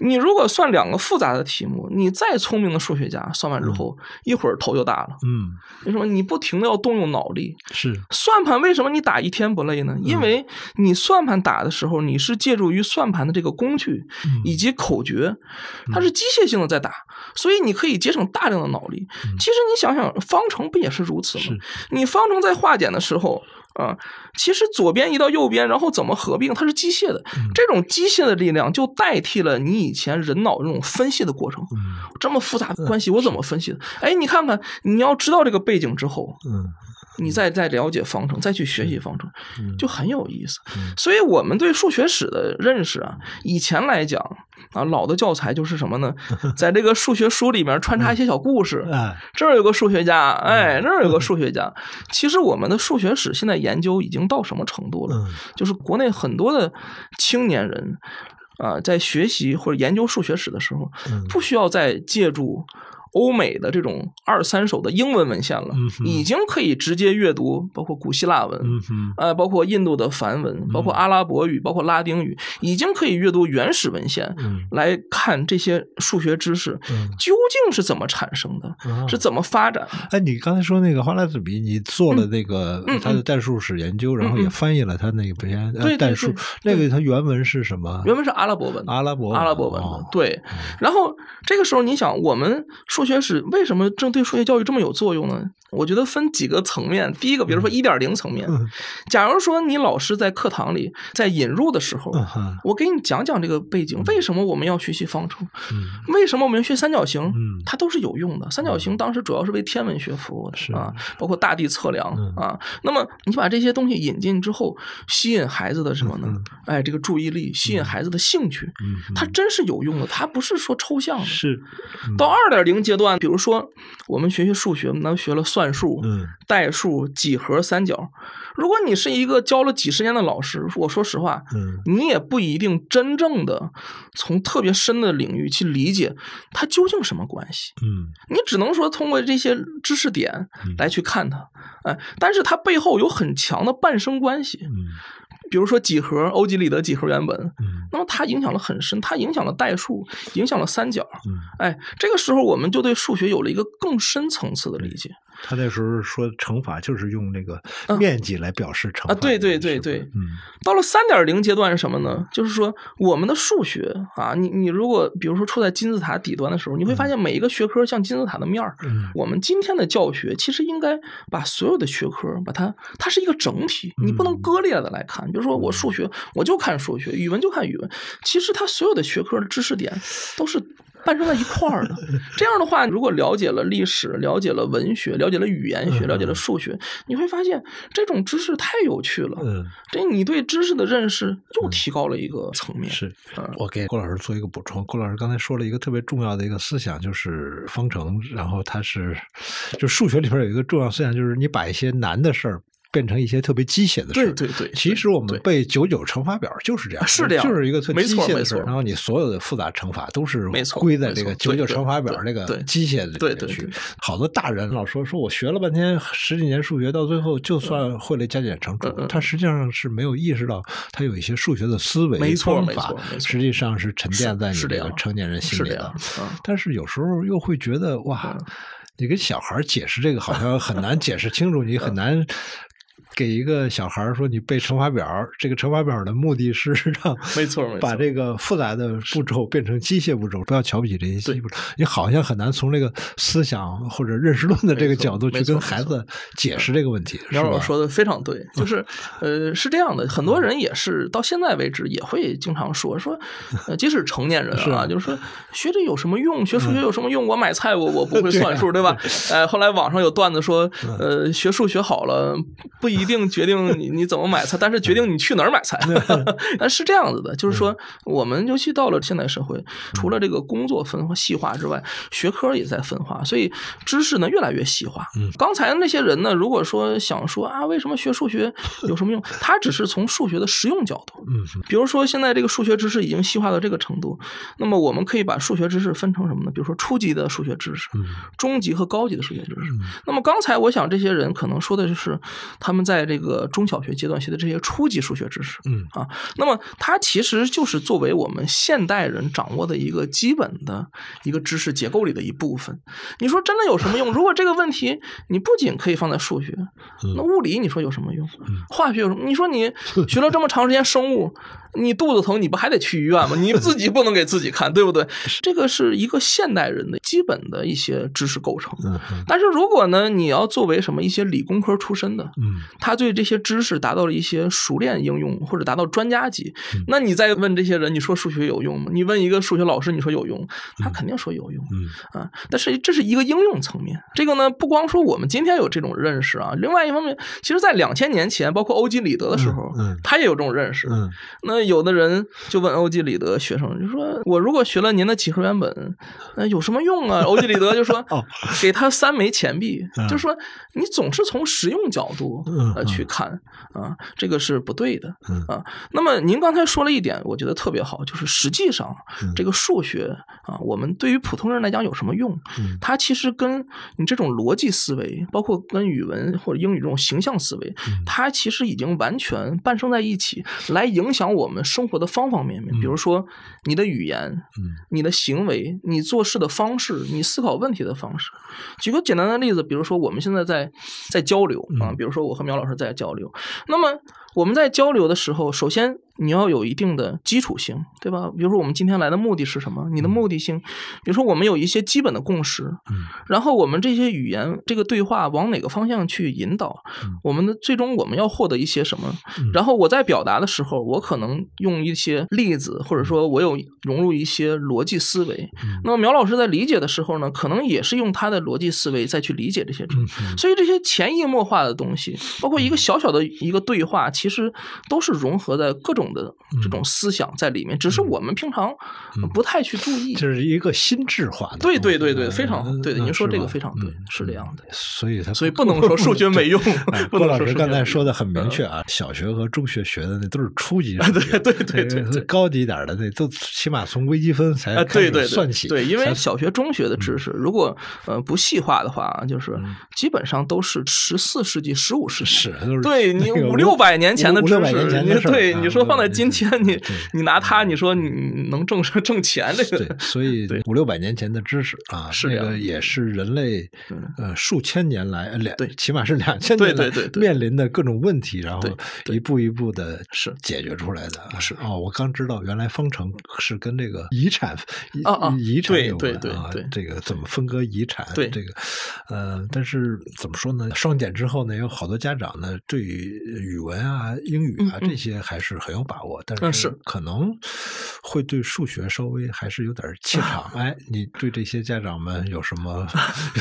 你如果算两个复杂的题目，你再聪明的数学家算完之后，一会儿头就大了。嗯，为什么？你不停的要动用脑力。是算盘为什么你打一天不累呢？因为你算盘打的时候，你是借助于算盘的这个工具以及口诀，它是机械性的在打，所以你可以节省大量的脑力。其实你想想，方程不也是如此吗？你方程在化简的时候。啊，其实左边移到右边，然后怎么合并，它是机械的。这种机械的力量就代替了你以前人脑这种分析的过程。这么复杂的关系，我怎么分析的？哎，你看看，你要知道这个背景之后，嗯你再再了解方程，再去学习方程，嗯就很有意思。嗯所以我们对数学史的认识啊，以前来讲啊，老的教材就是什么呢？在这个数学书里面穿插一些小故事。哎，这儿有个数学家，哎，那儿有个数 学家。其实我们的数学史现在研究已经到什么程度了？嗯就是国内很多的青年人啊、在学习或者研究数学史的时候，嗯不需要再借助欧美的这种二三手的英文文献了，嗯已经可以直接阅读包括古希腊文。嗯，呃，包括印度的梵文，包括阿拉伯语，包括拉丁语，已经可以阅读原始文献，嗯。来看这些数学知识嗯。究竟是怎么产生的，啊是怎么发展的。哎，你刚才说那个花剌子比，你做了那个嗯他的代数史研究，然后也翻译了他那个篇代数，那个他原文是什么？原文是阿拉伯文，阿拉伯阿拉伯文对。然后这个时候，你想，我们数学史为什么正对数学教育这么有作用呢？我觉得分几个层面。第一个，比如说一点零层面，嗯假如说你老师在课堂里在引入的时候，嗯我给你讲讲这个背景，为什么我们要学习方程？嗯为什么我们要学三角形？嗯它都是有用的。三角形当时主要是为天文学服务是的啊，包括大地测量嗯啊。那么你把这些东西引进之后，吸引孩子的什么呢嗯？哎，这个注意力，吸引孩子的兴趣，嗯，它真是有用的，它不是说抽象的。是到二点零阶段，比如说我们学学数学，我们能学了算术、嗯代数、几何、三角。如果你是一个教了几十年的老师，我说实话，嗯你也不一定真正的从特别深的领域去理解它究竟什么关系。嗯你只能说通过这些知识点来去看它，哎，但是它背后有很强的伴生关系。嗯比如说几何，欧几里得几何原本，嗯那么它影响了很深，它影响了代数，影响了三角。嗯，哎，这个时候我们就对数学有了一个更深层次的理解。他那时候说乘法就是用那个嗯面积来表示乘法啊对对对对嗯到了三点零阶段是什么呢？就是说我们的数学啊，你你如果比如说处在金字塔底端的时候，你会发现每一个学科像金字塔的面儿。嗯我们今天的教学其实应该把所有的学科把它，它是一个整体，你不能嗯割裂的来看。比如说我数学，我就看数学；语文就看语文。其实它所有的学科的知识点都是伴生在一块儿的。这样的话，如果了解了历史，了解了文学，了解了语言学，嗯了解了数学，你会发现这种知识太有趣了。嗯这你对知识的认识又提高了一个层面。是嗯我给郭老师做一个补充，郭老师刚才说了一个特别重要的一个思想，就是方程，然后它是就数学里边有一个重要思想，就是你把一些难的事儿变成一些特别机械的事儿。对对对，其实我们背九九乘法表就是这样，是这样就是一个特没机械的事然后你所有的复杂乘法都是没错归在这个九九乘法表对这个机械的里面去。好多大人老说说我学了半天十几年数学，到最后就算会了加减乘除他实际上是没有意识到他有一些数学的思维没错法错实际上是沉淀在你这个成年人心里的是这样。啊。但是有时候又会觉得哇嗯，你跟小孩解释这个好像很难解释清楚，你很难给一个小孩说你背乘法表，这个乘法表的目的是 让没错没错把这个复杂的步骤变成机械步骤，不要瞧不起这些机械步骤。你好像很难从这个思想或者认识论的这个角度去跟孩子解释这个问题，是吧杨老师？说的非常对，就是呃是这样的，很多人也是到现在为止也会经常说说，呃，即使成年人是啊，就是说学这有什么用？学数学有什么用？我买菜我我不会算数，对吧？呃，后来网上有段子说，呃，学数学好了不一定决定你你怎么买菜，但是决定你去哪儿买菜。但是这样子的，就是说我们尤其到了现代社会，除了这个工作分化细化之外，学科也在分化，所以知识呢越来越细化。嗯刚才那些人呢，如果说想说啊，为什么学数学有什么用？他只是从数学的实用角度。嗯比如说，现在这个数学知识已经细化到这个程度，那么我们可以把数学知识分成什么呢？比如说初级的数学知识、嗯中级和高级的数学知识。嗯那么刚才我想，这些人可能说的就是他们在这个中小学阶段学的这些初级数学知识。嗯啊，那么它其实就是作为我们现代人掌握的一个基本的一个知识结构里的一部分。你说真的有什么用？如果这个问题你不仅可以放在数学，那物理你说有什么用？化学有什么？你说你 学了这么长时间生物，你肚子疼，你不还得去医院吗？你自己不能给自己看，对不对？这个是一个现代人的基本的一些知识构成。但是如果呢，你要作为什么一些理工科出身的，嗯，他对这些知识达到了一些熟练应用，或者达到专家级，那你再问这些人，你说数学有用吗？你问一个数学老师，你说有用，他肯定说有用，嗯啊。但是这是一个应用层面，这个呢，不光说我们今天有这种认识啊，另外一方面，其实在两千年前，包括欧几里得的时候，嗯，他也有这种认识。嗯，那有的人就问欧几里得学生，就说我如果学了您的几何原本，那有什么用啊？欧几里得就说，给他三枚钱币，就说你总是从实用角度呃去看啊，这个是不对的啊。那么您刚才说了一点，我觉得特别好，就是实际上这个数学啊，我们对于普通人来讲有什么用？它其实跟你这种逻辑思维，包括跟语文或者英语这种形象思维，它其实已经完全伴生在一起，来影响我们生活的方方面面。比如说你的语言、嗯你的行为、你做事的方式、你思考问题的方式。举个简单的例子，比如说我们现在在在交流啊，比如说我和苗老师在交流，那么我们在交流的时候，首先。你要有一定的基础性，对吧？比如说我们今天来的目的是什么？你的目的性，比如说我们有一些基本的共识，嗯，然后我们这些语言这个对话往哪个方向去引导？我们的最终我们要获得一些什么？然后我在表达的时候，我可能用一些例子，或者说我有融入一些逻辑思维。那么苗老师在理解的时候呢，可能也是用他的逻辑思维再去理解这些东西。所以这些潜移默化的东西，包括一个小小的一个对话，其实都是融合在各种。的这种思想在里面，只是我们平常不太去注意。这是一个心智化的，对对对对，非常对的。您说这个非常对，是这样的。所以，他所以不能说数学 没用。郭老师刚才说的很明确啊，小学和中学学的那都是初级对对对对，高级点的那都起码从微积分才开始算起。对，因为小学、中学的知识，如果呃不细化的话，就是基本上都是十四世纪、十五世纪，是对 你五六百年前的知识，你对你说放在今天，你你拿它，你说你能挣挣钱？这个对，所以五六百年前的知识啊，是这个也是人类呃数千年来两对，起码是两千年来面临的各种问题，然后一步一步的是解决出来的。是哦，我刚知道原来方程是跟这个遗产遗产有关啊，这个怎么分割遗产？对这个呃，但是怎么说呢？双减之后呢，有好多家长呢，对于语文啊、英语啊这些还是很有把握，但是可能会对数学稍微还是有点怯场。哎，你对这些家长们有什么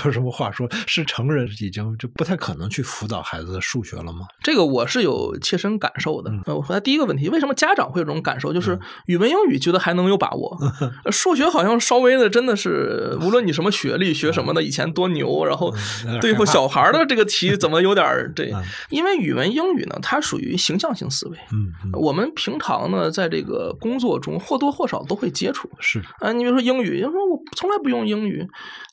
有什么话说？是成人已经就不太可能去辅导孩子的数学了吗？这个我是有切身感受的。我回答第一个问题，为什么家长会有这种感受？就是语文、英语觉得还能有把握，数学好像稍微的真的是，无论你什么学历、学什么的，以前多牛，然后对付小孩的这个题怎么有点这？因为语文、英语呢，它属于形象性思维。嗯，我们平常呢，在这个工作中或多或少都会接触。是啊，你比如说英语，要说我从来不用英语，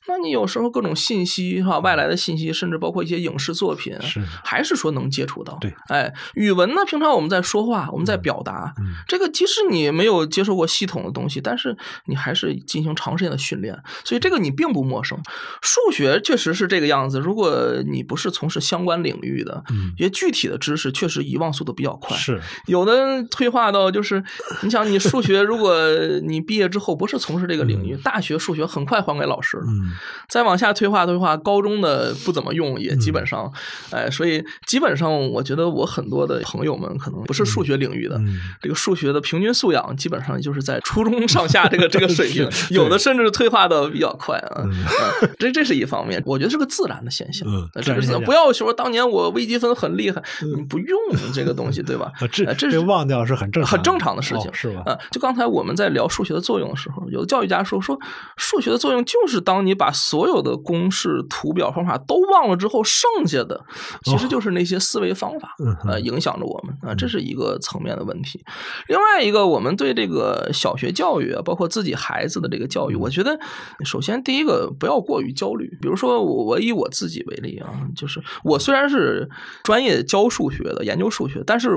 那你有时候各种信息哈，外来的信息，甚至包括一些影视作品，是还是说能接触到？对，哎，语文呢，平常我们在说话，我们在表达，这个即使你没有接受过系统的东西，但是你还是进行长时间的训练，所以这个你并不陌生。数学确实是这个样子，如果你不是从事相关领域的，一些具体的知识确实遗忘速度比较快。是有的退化到就是，你想你数学，如果 你毕业之后不是从事这个领域，大学数学很快还给老师了。嗯，再往下退化退化，高中的不怎么用，也基本上，哎，所以基本上我觉得我很多的朋友们可能不是数学领域的，这个数学的平均素养基本上就是在初中上下这个 这个水平，有的甚至退化的比较快啊。这这是一方面，我觉得是个自然的现象。嗯，这个不要说当年我微积分很厉害，你不用这个东西，对吧？这这是忘掉是很正很正常的事情，是吧？啊，就刚才我们在聊数学的作用的时候，有的教育家说说数学的作用就是当你把所有的公式、图表、方法都忘了之后，剩下的其实就是那些思维方法，呃，影响着我们啊，这是一个层面的问题。另外一个，我们对这个小学教育啊，包括自己孩子的这个教育，我觉得首先第一个不要过于焦虑。比如说我我以我自己为例啊，就是我虽然是专业教数学的，研究数学，但是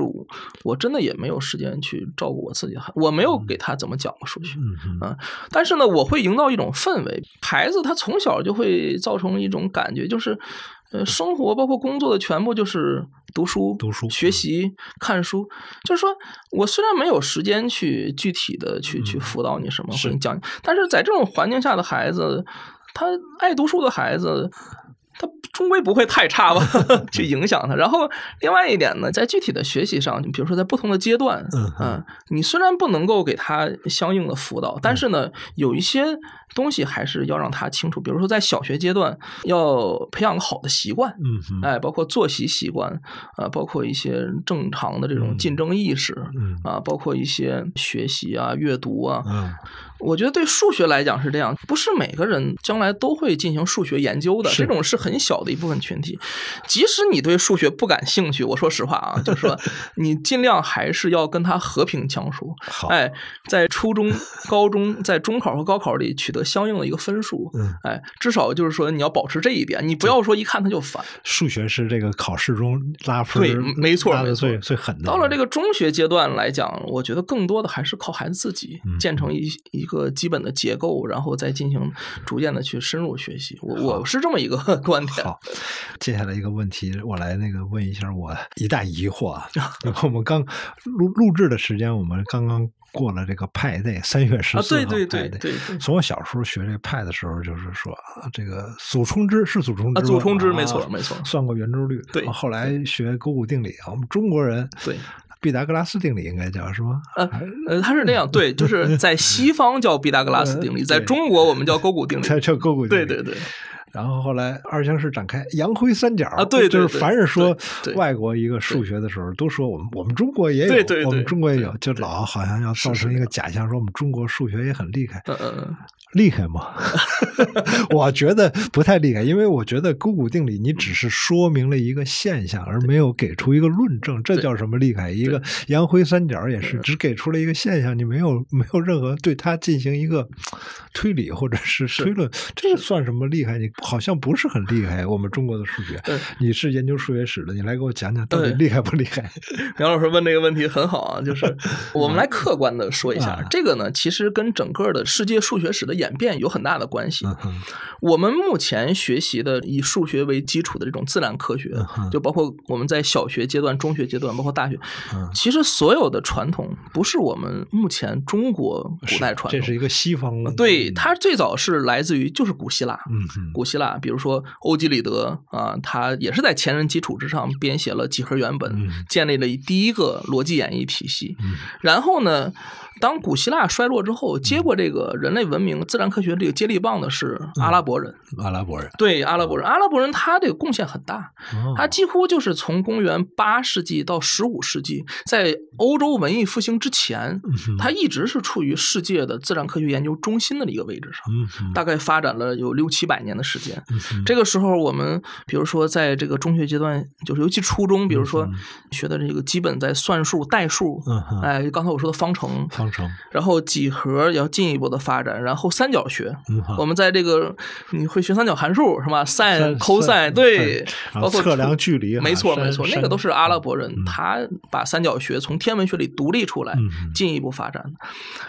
我真的也没有时间去照顾我自己孩，我没有给他怎么讲过数学啊。但是呢，我会营造一种氛围，孩子他从小就会造成一种感觉，就是呃，生活包括工作的全部就是读书、读书、学习、看书。就是说我虽然没有时间去具体的去去辅导你什么，或者讲，但是在这种环境下的孩子，他爱读书的孩子。他终归不会太差吧，去影响他。然后另外一点呢，在具体的学习上，你比如说在不同的阶段，嗯，你虽然不能够给他相应的辅导，但是呢，有一些东西还是要让他清楚。比如说在小学阶段，要培养好的习惯，嗯，哎，包括作息习惯，啊，包括一些正常的这种竞争意识，嗯，啊，包括一些学习啊、阅读啊，嗯。我觉得对数学来讲是这样，不是每个人将来都会进行数学研究的，这种是很小的一部分群体。即使你对数学不感兴趣，我说实话啊，就是说 你尽量还是要跟他和平相处。哎，在初中、高中、在中考和高考里取得相应的一个分数。嗯，哎，至少就是说你要保持这一点，你不要说一看他就烦。数学是这个考试中拉分，对，没错，最最狠的。到了这个中学阶段来讲，我觉得更多的还是靠孩子自己建成一一。个基本的结构，然后再进行逐渐的去深入学习。我我是这么一个 观点。好，接下来一个问题，我来那个问一下我一大疑惑啊。我们刚录录制的时间，我们刚刚过了这个派 day，三月十四号派 day。从我小时候学这派的时候，就是说这个祖冲之是祖冲之，祖冲之没错没错，算过圆周率。对，后来学勾股定理啊，我们中国人对。毕达哥拉斯定理应该叫是吗？呃呃，他是那样，对，就是 在西方叫毕达哥拉斯定理，在中国我们叫勾股定理，叫勾股定理。对对对。然后后来二项式展开，杨辉三角啊，对，就是凡是说外国一个数学的时候，都说我们我们中国也有，我们中国也有，就老好像要造成一个假象，说我们中国数学也很厉害。嗯嗯嗯。厉害吗？我觉得不太厉害，因为我觉得勾股定理你只是说明了一个现象，而没有给出一个论证，这叫什么厉害？一个洋灰三角也是只给出了一个现象，你没有没有任何对它进行一个推理或者是推论，这算什么厉害？你好像不是很厉害。我们中国的数学，你是研究数学史的，你来给我讲讲到底厉害不厉害？杨老师问这个问题很好啊，就是我们来客观的说一下，这个呢，其实跟整个的世界数学史的。演变有很大的关系。我们目前学习的以数学为基础的这种自然科学，就包括我们在小学阶段、中学阶段，包括大学，其实所有的传统不是我们目前中国古代传统，这是一个西方。对，它最早是来自于就是古希腊。嗯，古希腊，比如说欧几里得啊，他也是在前人基础之上编写了几何原本，建立了第一个逻辑演绎体系。然后呢？当古希腊衰落之后，接过这个人类文明、自然科学这个接力棒的是阿拉伯人。阿拉伯人。对阿拉伯人，阿拉伯人他这个贡献很大，他几乎就是从公元八世纪到十五世纪，在欧洲文艺复兴之前，他一直是处于世界的自然科学研究中心的一个位置上，大概发展了有六七百年的时间。这个时候，我们比如说在这个中学阶段，就是尤其初中，比如说学的这个基本在算术、代数，哎，刚才我说的方程。然后几何要进一步的发展，然后三角学，我们在这个你会学三角函数是吧？sin、cos，对，包括测量距离，没错没错，那个都是阿拉伯人，他把三角学从天文学里独立出来，进一步发展的。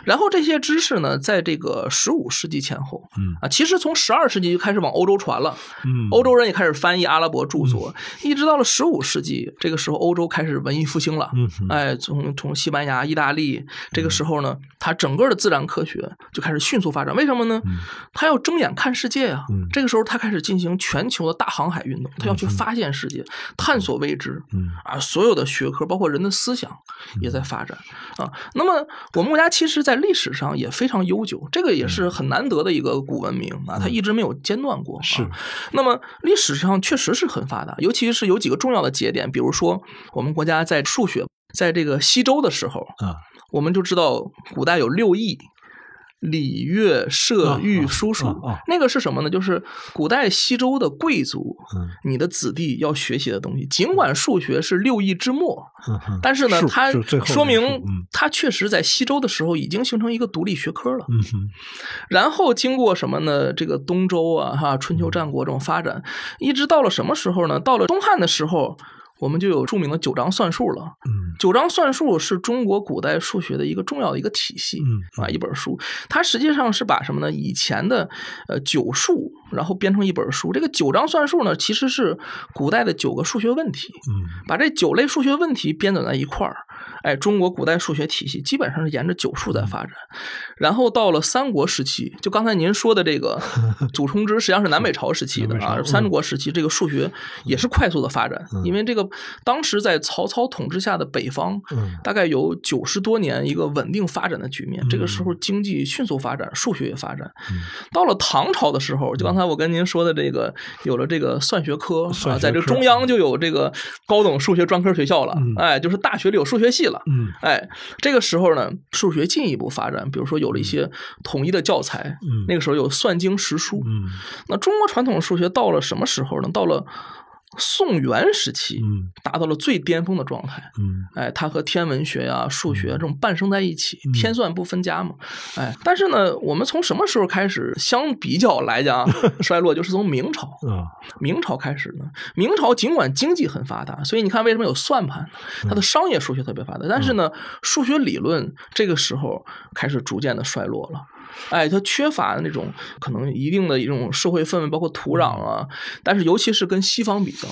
然后这些知识呢，在这个十五世纪前后，啊，其实从十二世纪就开始往欧洲传了，欧洲人也开始翻译阿拉伯著作，一直到了十五世纪，这个时候欧洲开始文艺复兴了，哎，从从西班牙、意大利这个时候。呢，它整个的自然科学就开始迅速发展。为什么呢？他要睁眼看世界啊！这个时候，他开始进行全球的大航海运动，他要去发现世界，探索未知。啊，所有的学科，包括人的思想，也在发展啊。那么，我们国家其实，在历史上也非常悠久，这个也是很难得的一个古文明啊，它一直没有间断过。是。那么，历史上确实是很发达，尤其是有几个重要的节点，比如说，我们国家在数学在这个西周的时候啊。我们就知道古代有六艺，礼乐射御书数。那个是什么呢？就是古代西周的贵族，你的子弟要学习的东西。尽管数学是六艺之末，但是呢，它说明它确实在西周的时候已经形成一个独立学科了。然后经过什么呢？这个东周啊，哈，春秋战国这种发展，一直到了什么时候呢？到了东汉的时候。我们就有著名的九章算术了。嗯九章算术是中国古代数学的一个重要的一个体系。嗯啊，一本书，它实际上是把什么呢？以前的呃九数，然后编成一本书。这个九章算术呢，其实是古代的九个数学问题，嗯把这九类数学问题编纂在一块儿。哎，中国古代数学体系基本上是沿着九数在发展。然后到了三国时期，就刚才您说的这个 祖冲之，实际上是南北朝时期的啊。三国时期这个数学也是快速的发展，因为这个当时在曹操统治下的北方，嗯大概有九十多年一个稳定发展的局面。这个时候经济迅速发展，数学也发展。嗯到了唐朝的时候，就刚才我跟您说的这个，有了这个算学科啊，在这个中央就有这个高等数学专科学校了嗯，哎，就是大学里有数学系了。嗯哎，这个时候呢，数学进一步发展，比如说有了一些统一的教材，嗯那个时候有算经识书。嗯那中国传统数学到了什么时候呢？到了宋元时期，嗯达到了最巅峰的状态。嗯哎，它和天文学呀、数学这种伴生在一起，嗯天算不分家嘛。哎，但是呢，我们从什么时候开始相比较来讲衰落？就是从明朝，啊明朝开始呢。明朝尽管经济很发达，所以你看为什么有算盘？它的商业数学特别发达，但是呢，数学理论这个时候开始逐渐的衰落了。哎，它缺乏那种可能一定的一种社会氛围，包括土壤啊。但是尤其是跟西方比较，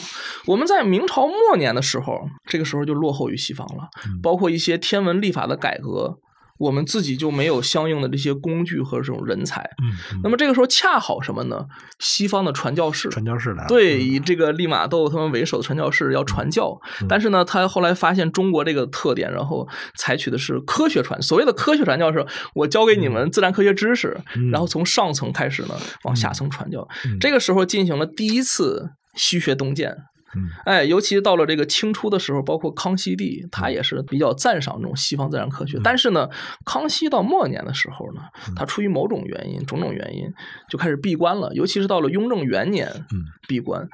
我们在明朝末年的时候，这个时候就落后于西方了，包括一些天文历法的改革。我们自己就没有相应的这些工具和这种人才，嗯那么这个时候恰好什么呢？西方的传教士，传教士来了对，以这个利玛窦他们为首的传教士要传教，但是呢，他后来发现中国这个特点，然后采取的是科学传。所谓的科学传教是，我教给你们自然科学知识，然后从上层开始呢，往下层传教。这个时候进行了第一次西学东渐。嗯哎，尤其到了这个清初的时候，包括康熙帝，他也是比较赞赏这种西方自然科学。但是呢，康熙到末年的时候呢，他出于某种原因、种种原因，就开始闭关了。尤其是到了雍正元年，嗯闭关。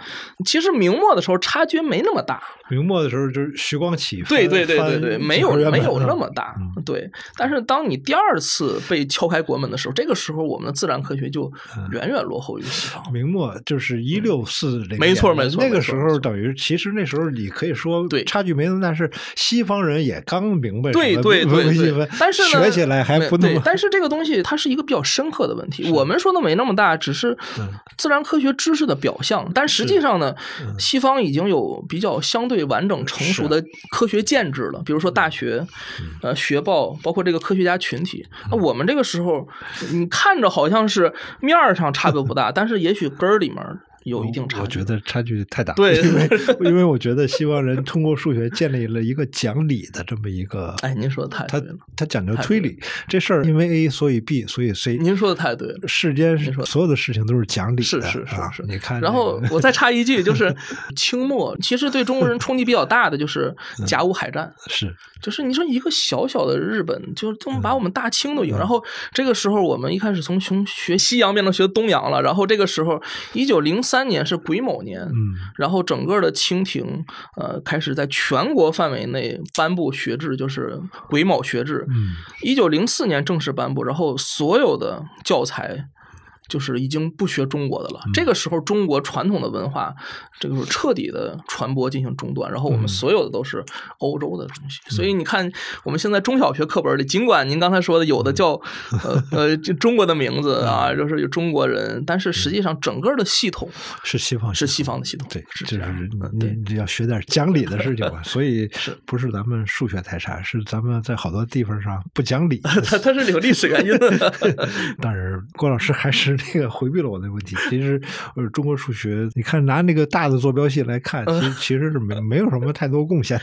其实明末的时候差距没那么大，明末的时候就是徐光启对对对对对，没有没有那么大，对。但是当你第二次被敲开国门的时候，这个时候我们的自然科学就嗯远远落后于西方。明末就是一六四这个没错没错那个时候等于其实那时候你可以说对。差距没那么大，是西方人也刚明白对对对但是呢，学起来还不那么，对但是这个东西它是一个比较深刻的问题。我们说的没那么大，只是嗯。自然科学知识的表象，但实际上呢，嗯。西方已经有比较相对完整成熟的科学建制了，比如说大学、嗯。呃学报，包括这个科学家群体。那我们这个时候，你看着好像是面儿上差别不大，但是也许根儿里面有一定差距。我觉得差距太大，对因为因为 我觉得西方人通过数学建立了一个讲理的这么一个，哎，您说的太对了，他讲究推理，这事儿因为 A 所以 B 所以 C，您说的太对了。世间所有的事情都是讲理的，是是是你看这个，然后我再插一句，就是 清末其实对中国人冲击比较大的就是嗯甲午海战，是就是你说一个小小的日本，就这么嗯把我们大清都赢。然后这个时候我们一开始从从学西洋变成学东洋了，然后这个时候一九零三年是癸卯年，嗯然后整个的清廷呃开始在全国范围内颁布学制，就是癸卯学制。嗯一九零四年正式颁布，然后所有的教材就是已经不学中国的了。嗯这个时候，中国传统的文化这个是彻底的传播进行中断，然后我们嗯所有的都是欧洲的东西。所以你看，我们现在中小学课本里，尽管您刚才说的有的嗯叫呃呃就中国的名字啊，就是有中国人，但是实际上整个的系统是西方是西方的系统，对，是就是这样的。你要学点讲理的事情嘛，所以不是咱们数学太差，是咱们在好多地方上不讲理。它它是有历史原因的。当然，郭老师还是那个回避了我的问题。其实，呃，中国数学，你看拿那个大的坐标系来看，其实 其实是没没有什么太多贡献。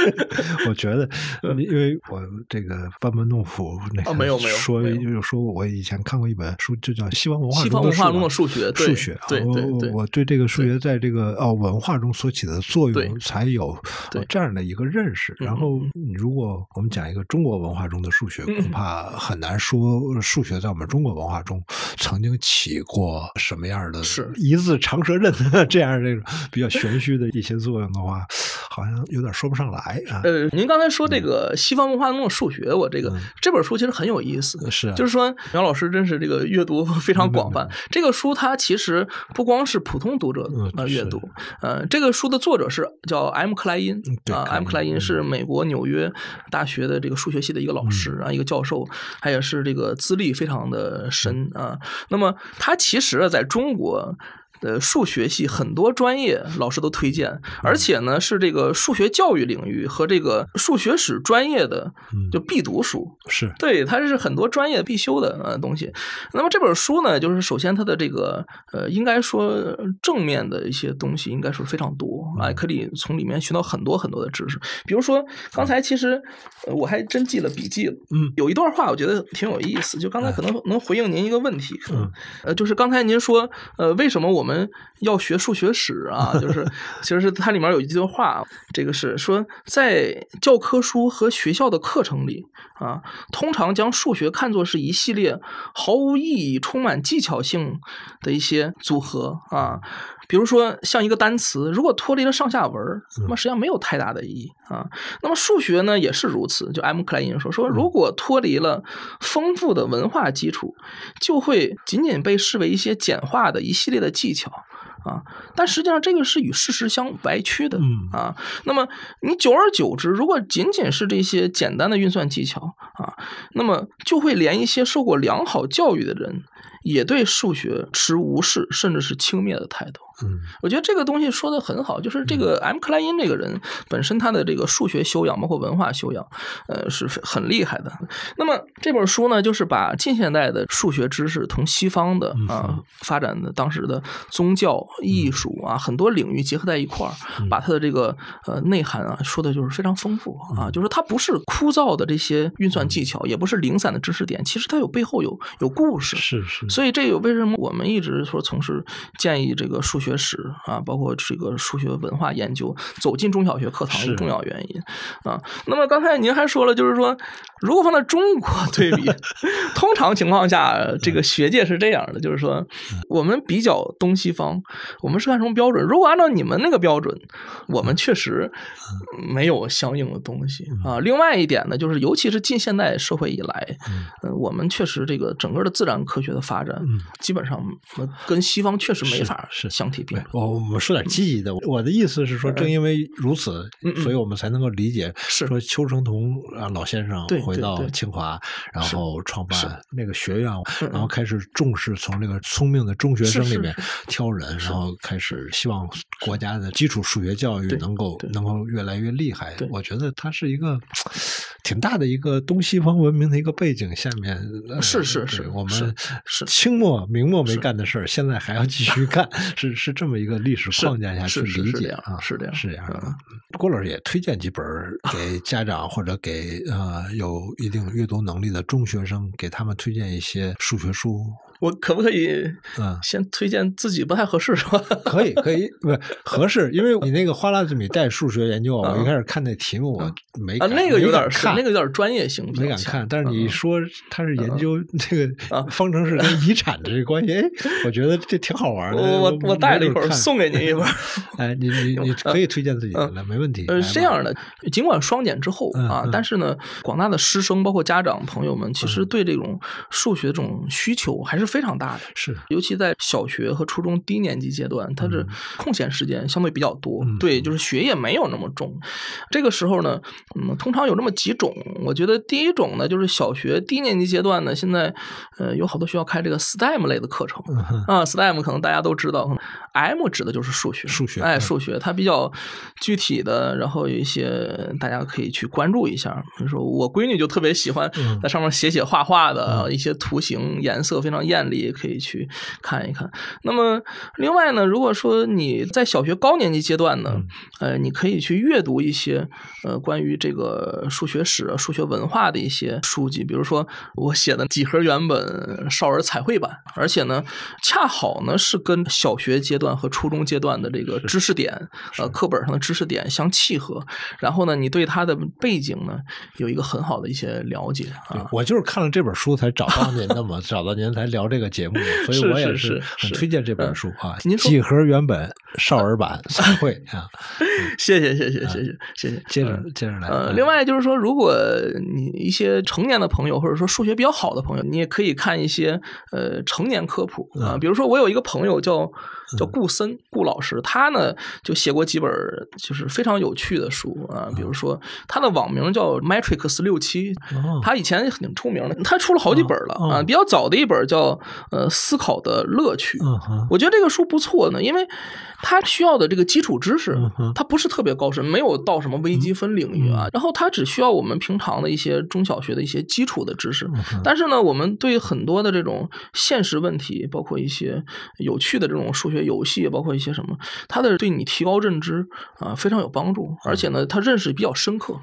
我觉得，因为我这个班门弄斧，那没有没有说没有说我以前看过一本书，就叫《西方文化西方文化中的数学数学啊，我对对对我对这个数学在这个哦文化中所起的作用，才有这样的一个认识。嗯然后，如果我们讲一个中国文化中的数学，嗯恐怕很难说数学在我们中国文化中曾经起过什么样的是。一字长蛇阵 这样这种比较玄虚的一些作用的话，好像有点说不上来啊。呃，您刚才说这个西方文化中的数学，我这个这本书其实很有意思，是，就是说杨老师真是这个阅读非常广泛。这个书它其实不光是普通读者呃阅读，呃，这个书的作者是叫 M 克莱因。啊，M 克莱因是美国纽约大学的这个数学系的一个老师啊，一个教授，他也是这个资历非常的深啊。那么他其实在中国。呃，数学系很多专业老师都推荐，而且呢是这个数学教育领域和这个数学史专业的就必读书，是对，它是很多专业必修的呃东西。那么这本书呢，就是首先它的这个呃，应该说正面的一些东西应该说非常多啊，可以从里面学到很多很多的知识。比如说刚才其实我还真记了笔记了，嗯，有一段话我觉得挺有意思，就刚才可能能回应您一个问题，嗯，呃，就是刚才您说呃，为什么我们我们要学数学史啊，就是其实是它里面有一句话，这个是说在教科书和学校的课程里啊，通常将数学看作是一系列毫无意义、充满技巧性的一些组合啊，比如说像一个单词，如果脱离了上下文，那么实际上没有太大的意义啊。那么数学呢也是如此，就 M 克莱因说说，如果脱离了丰富的文化基础，就会仅仅被视为一些简化的一系列的技巧。啊，但实际上这个是与事实相歪曲的啊。那么你久而久之，如果仅仅是这些简单的运算技巧啊，那么就会连一些受过良好教育的人也对数学持无视甚至是轻蔑的态度。嗯，我觉得这个东西说的很好，就是这个 M 克莱因这个人本身他的这个数学修养，包括文化修养，呃，是很厉害的。那么这本书呢，就是把近现代的数学知识同西方的啊发展的当时的宗教、艺术啊很多领域结合在一块儿，把它的这个呃内涵啊说的就是非常丰富啊，就是它不是枯燥的这些运算技巧，也不是零散的知识点，其实它有背后有有故事。是是。所以这有为什么我们一直说从事建议这个数学。学史啊，包括这个数学文化研究，走进中小学课堂的重要原因啊。那么刚才您还说了，就是说，如果放在中国 对比，通常情况下，这个学界是这样的，就是说，我们比较东西方，我们是看什么标准？如果按照你们那个标准，我们确实没有相应的东西啊。另外一点呢，就是尤其是近现代社会以来，嗯，我们确实这个整个的自然科学的发展，基本上跟西方确实没法是相提。我我们说点积极的。我的意思是说，正因为如此，所以我们才能够理解，说邱成桐啊老先生回到清华，然后创办那个学院，然后开始重视从那个聪明的中学生里面挑人，然后开始希望国家的基础数学教育能够能够越来越厉害。我觉得他是一个挺大的一个东西方文明的一个背景下面，是是是，我们是清末明末没干的事儿，现在还要继续干，是是。这么一个历史框架下去理解啊，是这样，是这样。郭老师也推荐几本 给家长或者给呃有一定阅读能力的中学生，给他们推荐一些数学书。我可不可以嗯先推荐自己不太合适是吧？可以可以不合适，因为你那个花剌子米带数学研究，我一开始看那题目我没啊那个有点看，那个有点专业性，没敢看。但是你说他是研究这个 方程式跟遗产的这个关系，哎，我觉得这挺好玩的。我我我带了一本，送给您一本。哎，你你你可以推荐自己的，没问题。呃，是这样的，尽管双减之后啊，但是呢，广大的师生包括家长朋友们，其实对这种数学这种需求还是。非常大的是，尤其在小学和初中低年级阶段，它是空闲时间相对比较多，对，就是学业没有那么重。这个时候呢，嗯，通常有这么几种。我觉得第一种呢，就是小学低年级阶段呢，现在呃有好多学校开这个 STEM 类的课程啊，STEM 可能大家都知道，M 指的就是数学，数学，哎，数学，它比较具体的，然后有一些大家可以去关注一下。比如说我闺女就特别喜欢在上面写写画画的一些图形，颜色非常艳。案例可以去看一看。那么，另外呢，如果说你在小学高年级阶段呢，呃，你可以去阅读一些呃关于这个数学史、数学文化的一些书籍，比如说我写的几何原本少儿彩绘版，而且呢，恰好呢是跟小学阶段和初中阶段的这个知识点，呃，课本上的知识点相契合。然后呢，你对它的背景呢有一个很好的一些了解啊。我就是看了这本书才找到您的嘛，找到您才聊。这个节目，所以我也是是很推荐这本书啊。您几何原本少儿版散 会啊，谢谢谢谢谢谢谢谢。接着嗯接着来。呃，嗯另外就是说，如果你一些成年的朋友，或者说数学比较好的朋友，你也可以看一些呃成年科普啊、嗯比如说，我有一个朋友叫叫顾森顾老师，他呢就写过几本就是非常有趣的书啊，比如说他的网名叫 Matrix 六七，哦他以前挺出名的，他出了好几本了哦啊，比较早的一本叫呃思考的乐趣，我觉得这个书不错呢，因为它需要的这个基础知识嗯，它不是特别高深，没有到什么微积分领域啊。然后它只需要我们平常的一些中小学的一些基础的知识。但是呢，我们对很多的这种现实问题，包括一些有趣的这种数学游戏，包括一些什么，它的对你提高认知啊非常有帮助。而且呢，他认识比较深刻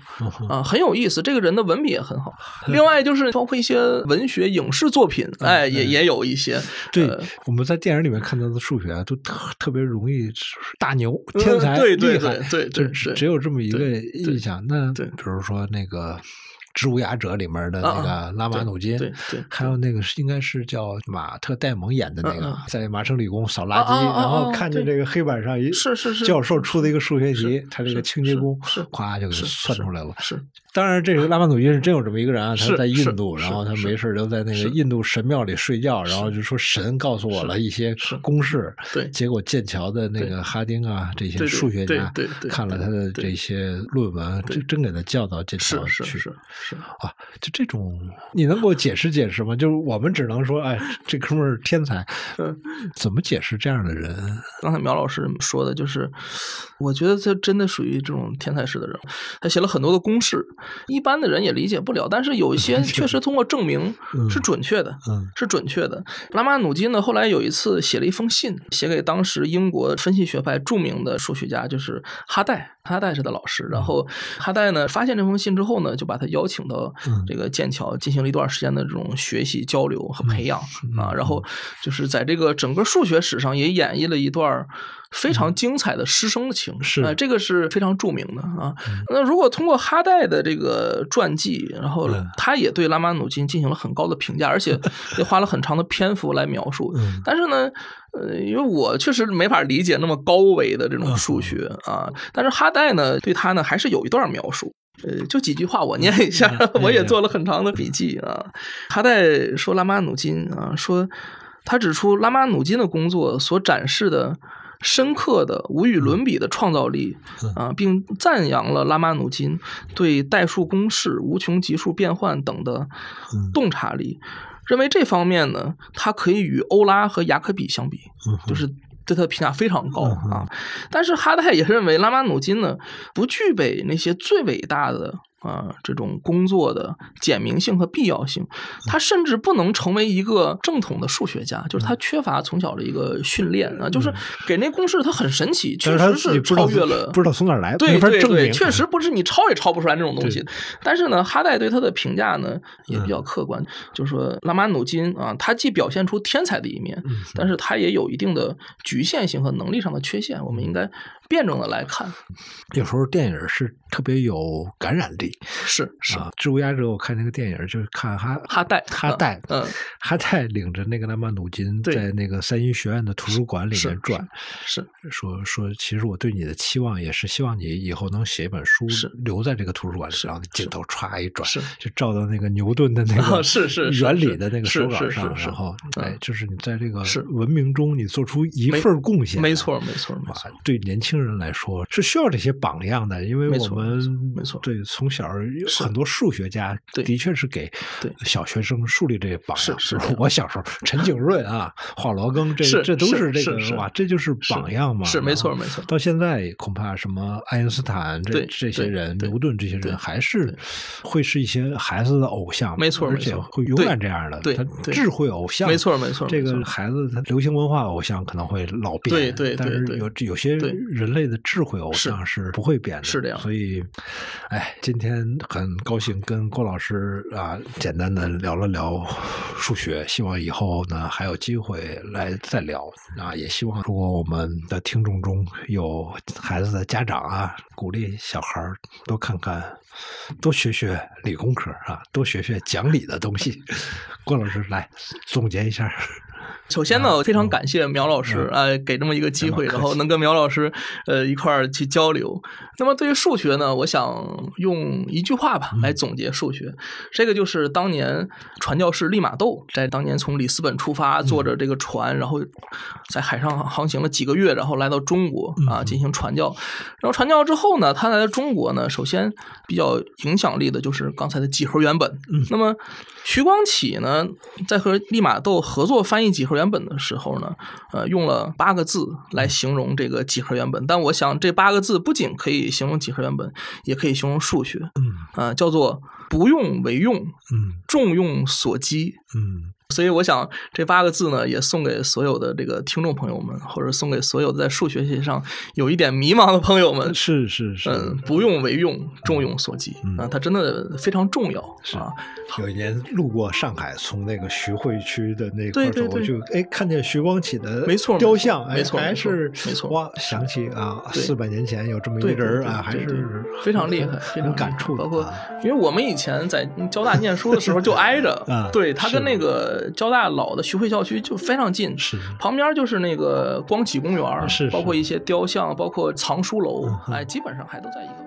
啊，很有意思。这个人的文笔也很好。另外就是包括一些文学、影视作品，哎，也也有一些。对呃，我们在电影里面看到的数学啊，都特特别容易大牛、天才、嗯对对厉害，对对就只只有这么一个印象。那对比如说那个《植物压者》里面的那啊个拉马努金，对对对还有那个是应该是叫马特·戴蒙演的那个在麻省理工扫垃圾，然后啊看见这个黑板上一是是是教授出的一个数学题，他这个清洁工咵就给算出来了。是当然，这个拉曼努金是真有这么一个人啊，他在印度，然后他没事儿就在那个印度神庙里睡觉，然后就说神告诉我了一些公式，对结果剑桥的那个哈丁啊，这些数学家对对对看了他的这些论文，真真给他叫到剑桥去是是。啊！就这种，你能给我解释解释吗？就是我们只能说，哎，这哥们儿天才，嗯怎么解释这样的人？刚才苗老师说的，就是我觉得他真的属于这种天才式的人物。他写了很多的公式，一般的人也理解不了，但是有一些 确实通过证明是准确的，嗯是准确的。拉马努金呢，后来有一次写了一封信，写给当时英国分析学派著名的数学家，就是哈代。哈代是的老师，然后哈代呢发现这封信之后呢，就把他邀请到嗯。这个剑桥进行了一段时间的这种学习交流和培养啊，然后就是在这个整个数学史上也演绎了一段非常精彩的师生情，是。呃，这个是非常著名的啊。那如果通过哈代的这个传记，然后嗯他也对拉马努金进行了很高的评价，而且 也花了很长的篇幅来描述。嗯。但是呢，呃，因为我确实没法理解那么高维的这种数学啊，但是哈代呢对他呢还是有一段描述。呃，就几句话我念一下，我也做了很长的笔记啊。哈代说拉马努金啊，说他指出拉马努金的工作所展示的深刻的、无与伦比的创造力啊，并赞扬了拉马努金对代数公式、无穷级数变换等的洞察力。认为这方面呢，他可以与欧拉和雅克比相比，就是对他的评价非常高啊。但是哈代也认为拉马努金呢，不具备那些最伟大的。啊，这种工作的简明性和必要性，他甚至不能成为一个正统的数学家，就是他缺乏从小的一个训练啊，就是给那公式他很神奇，确实是超越了，不知道从哪儿来，对没法对。确实不是你抄也抄不出来那种东西。但是呢，哈代对他的评价呢也嗯比较客观，就是说拉马努金啊，他既表现出天才的一面，嗯但是他也有一定的局限性和能力上的缺陷，我们应该辩证的来看。有时候电影是特别有感染力是是，啊。植物压者，我看那个电影就是看哈哈代哈代，嗯，哈代领着那个拉马努金在那个三一学院的图书馆里面转，是说说，其实我对你的期望也是希望你以后能写一本书是，留在这个图书馆里，然后镜头歘一转是，就照到那个牛顿的那啊个是是是原理的那个是是手稿上，是是然后嗯哎，就是你在这个是文明中你做出一份贡献，没错没错没啊错，，对年轻人来说是需要这些榜样的，因为我们没错对从小有很多数学家的确是给小学生树立这个榜样。是我小时候，陈景润啊、华罗庚，这这都是这是是个哇，这就是榜样嘛。是没错没错到现在恐怕什么爱因斯坦这这些人、牛顿这些人，还是会是一些孩子的偶像，没错而且会永远这样的。对他智慧偶像，没错没错这个孩子他流行文化偶像可能会老变，对对但是有有些人人类的智慧偶像是不会变的，是这样。所以，哎，今天很高兴跟郭老师啊，简单的聊了聊数学，希望以后呢还有机会来再聊啊。也希望如果我们的听众中有孩子的家长啊，鼓励小孩多看看，多学学理工科啊，多学学讲理的东西。郭老师来总结一下。首先呢，我非常感谢苗老师啊，给这么一个机会，然后能跟苗老师呃一块儿去交流。那么对于数学呢，我想用一句话吧来总结数学，这个就是当年传教士利玛窦在当年从里斯本出发，坐着这个船，然后在海上航行了几个月，然后来到中国啊进行传教。然后传教之后呢，他来到中国呢，首先比较影响力的就是刚才的几何原本。那么徐光启呢，在和利玛窦合作翻译几何原本的时候呢，呃，用了八个字来形容这个几何原本。但我想，这八个字不仅可以形容几何原本，也可以形容数学。嗯，呃，叫做不用为用，嗯，重用所积，嗯。所以我想这八个字呢，也送给所有的这个听众朋友们，或者送给所有在数学学上有一点迷茫的朋友们。是是是，嗯，不用为用，重用所及啊，它真的非常重要。是啊，有一年路过上海，从那个徐汇区的那块走，我就哎看见徐光启的没错雕像，没错还是没错哇，想起啊，四百年前有这么一人啊，还是非常厉害，非常感触。包括因为我们以前在交大念书的时候就挨着，对他跟那个交大老的。徐汇校区就非常近，是旁边就是那个光启公园，是包括一些雕像，包括藏书楼，哎，基本上还都在一个。